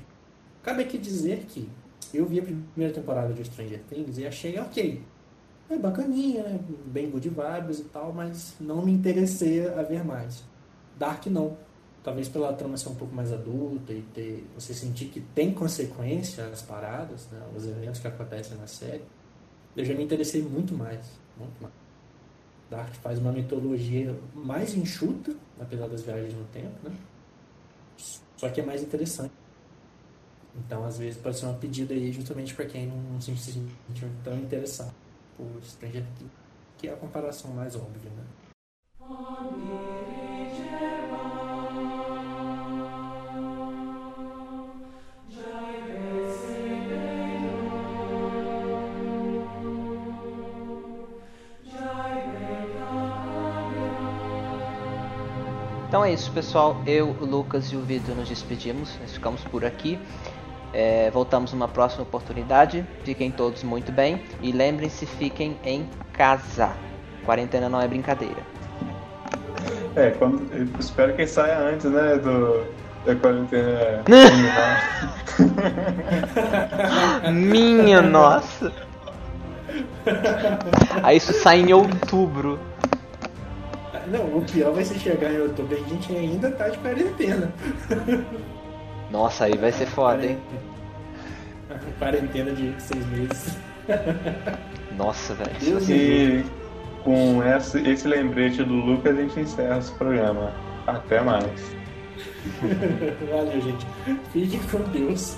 Cabe aqui dizer que eu vi a primeira temporada de Stranger Things e achei ok. É bacaninha, né? bem good vibes e tal, mas não me interessei a ver mais. Dark não. Talvez pela trama ser um pouco mais adulta e ter, você sentir que tem consequência as paradas, né? os eventos que acontecem na série. Eu já me interessei muito mais. Muito mais. Dark faz uma mitologia mais enxuta, apesar das viagens no tempo, né? Só que é mais interessante. Então, às vezes, pode ser uma pedida aí justamente para quem não se sentiu tão interessado por Stranger Things, que é a comparação mais óbvia, né? Então é isso, pessoal. Eu, o Lucas e o Vitor nos despedimos. Nós ficamos por aqui. É, voltamos numa próxima oportunidade. Fiquem todos muito bem. E lembrem-se, fiquem em casa. Quarentena não é brincadeira. É, quando, espero que saia antes, né, do, da quarentena. Minha nossa! Aí isso sai em outubro. Não, o pior vai ser chegar em outubro e a gente ainda tá de quarentena. Nossa, aí vai ser foda, hein? Quarentena de seis meses. Nossa, velho. E com esse, esse lembrete do Lucas a gente encerra esse programa. Até mais. Valeu, gente. Fique com Deus.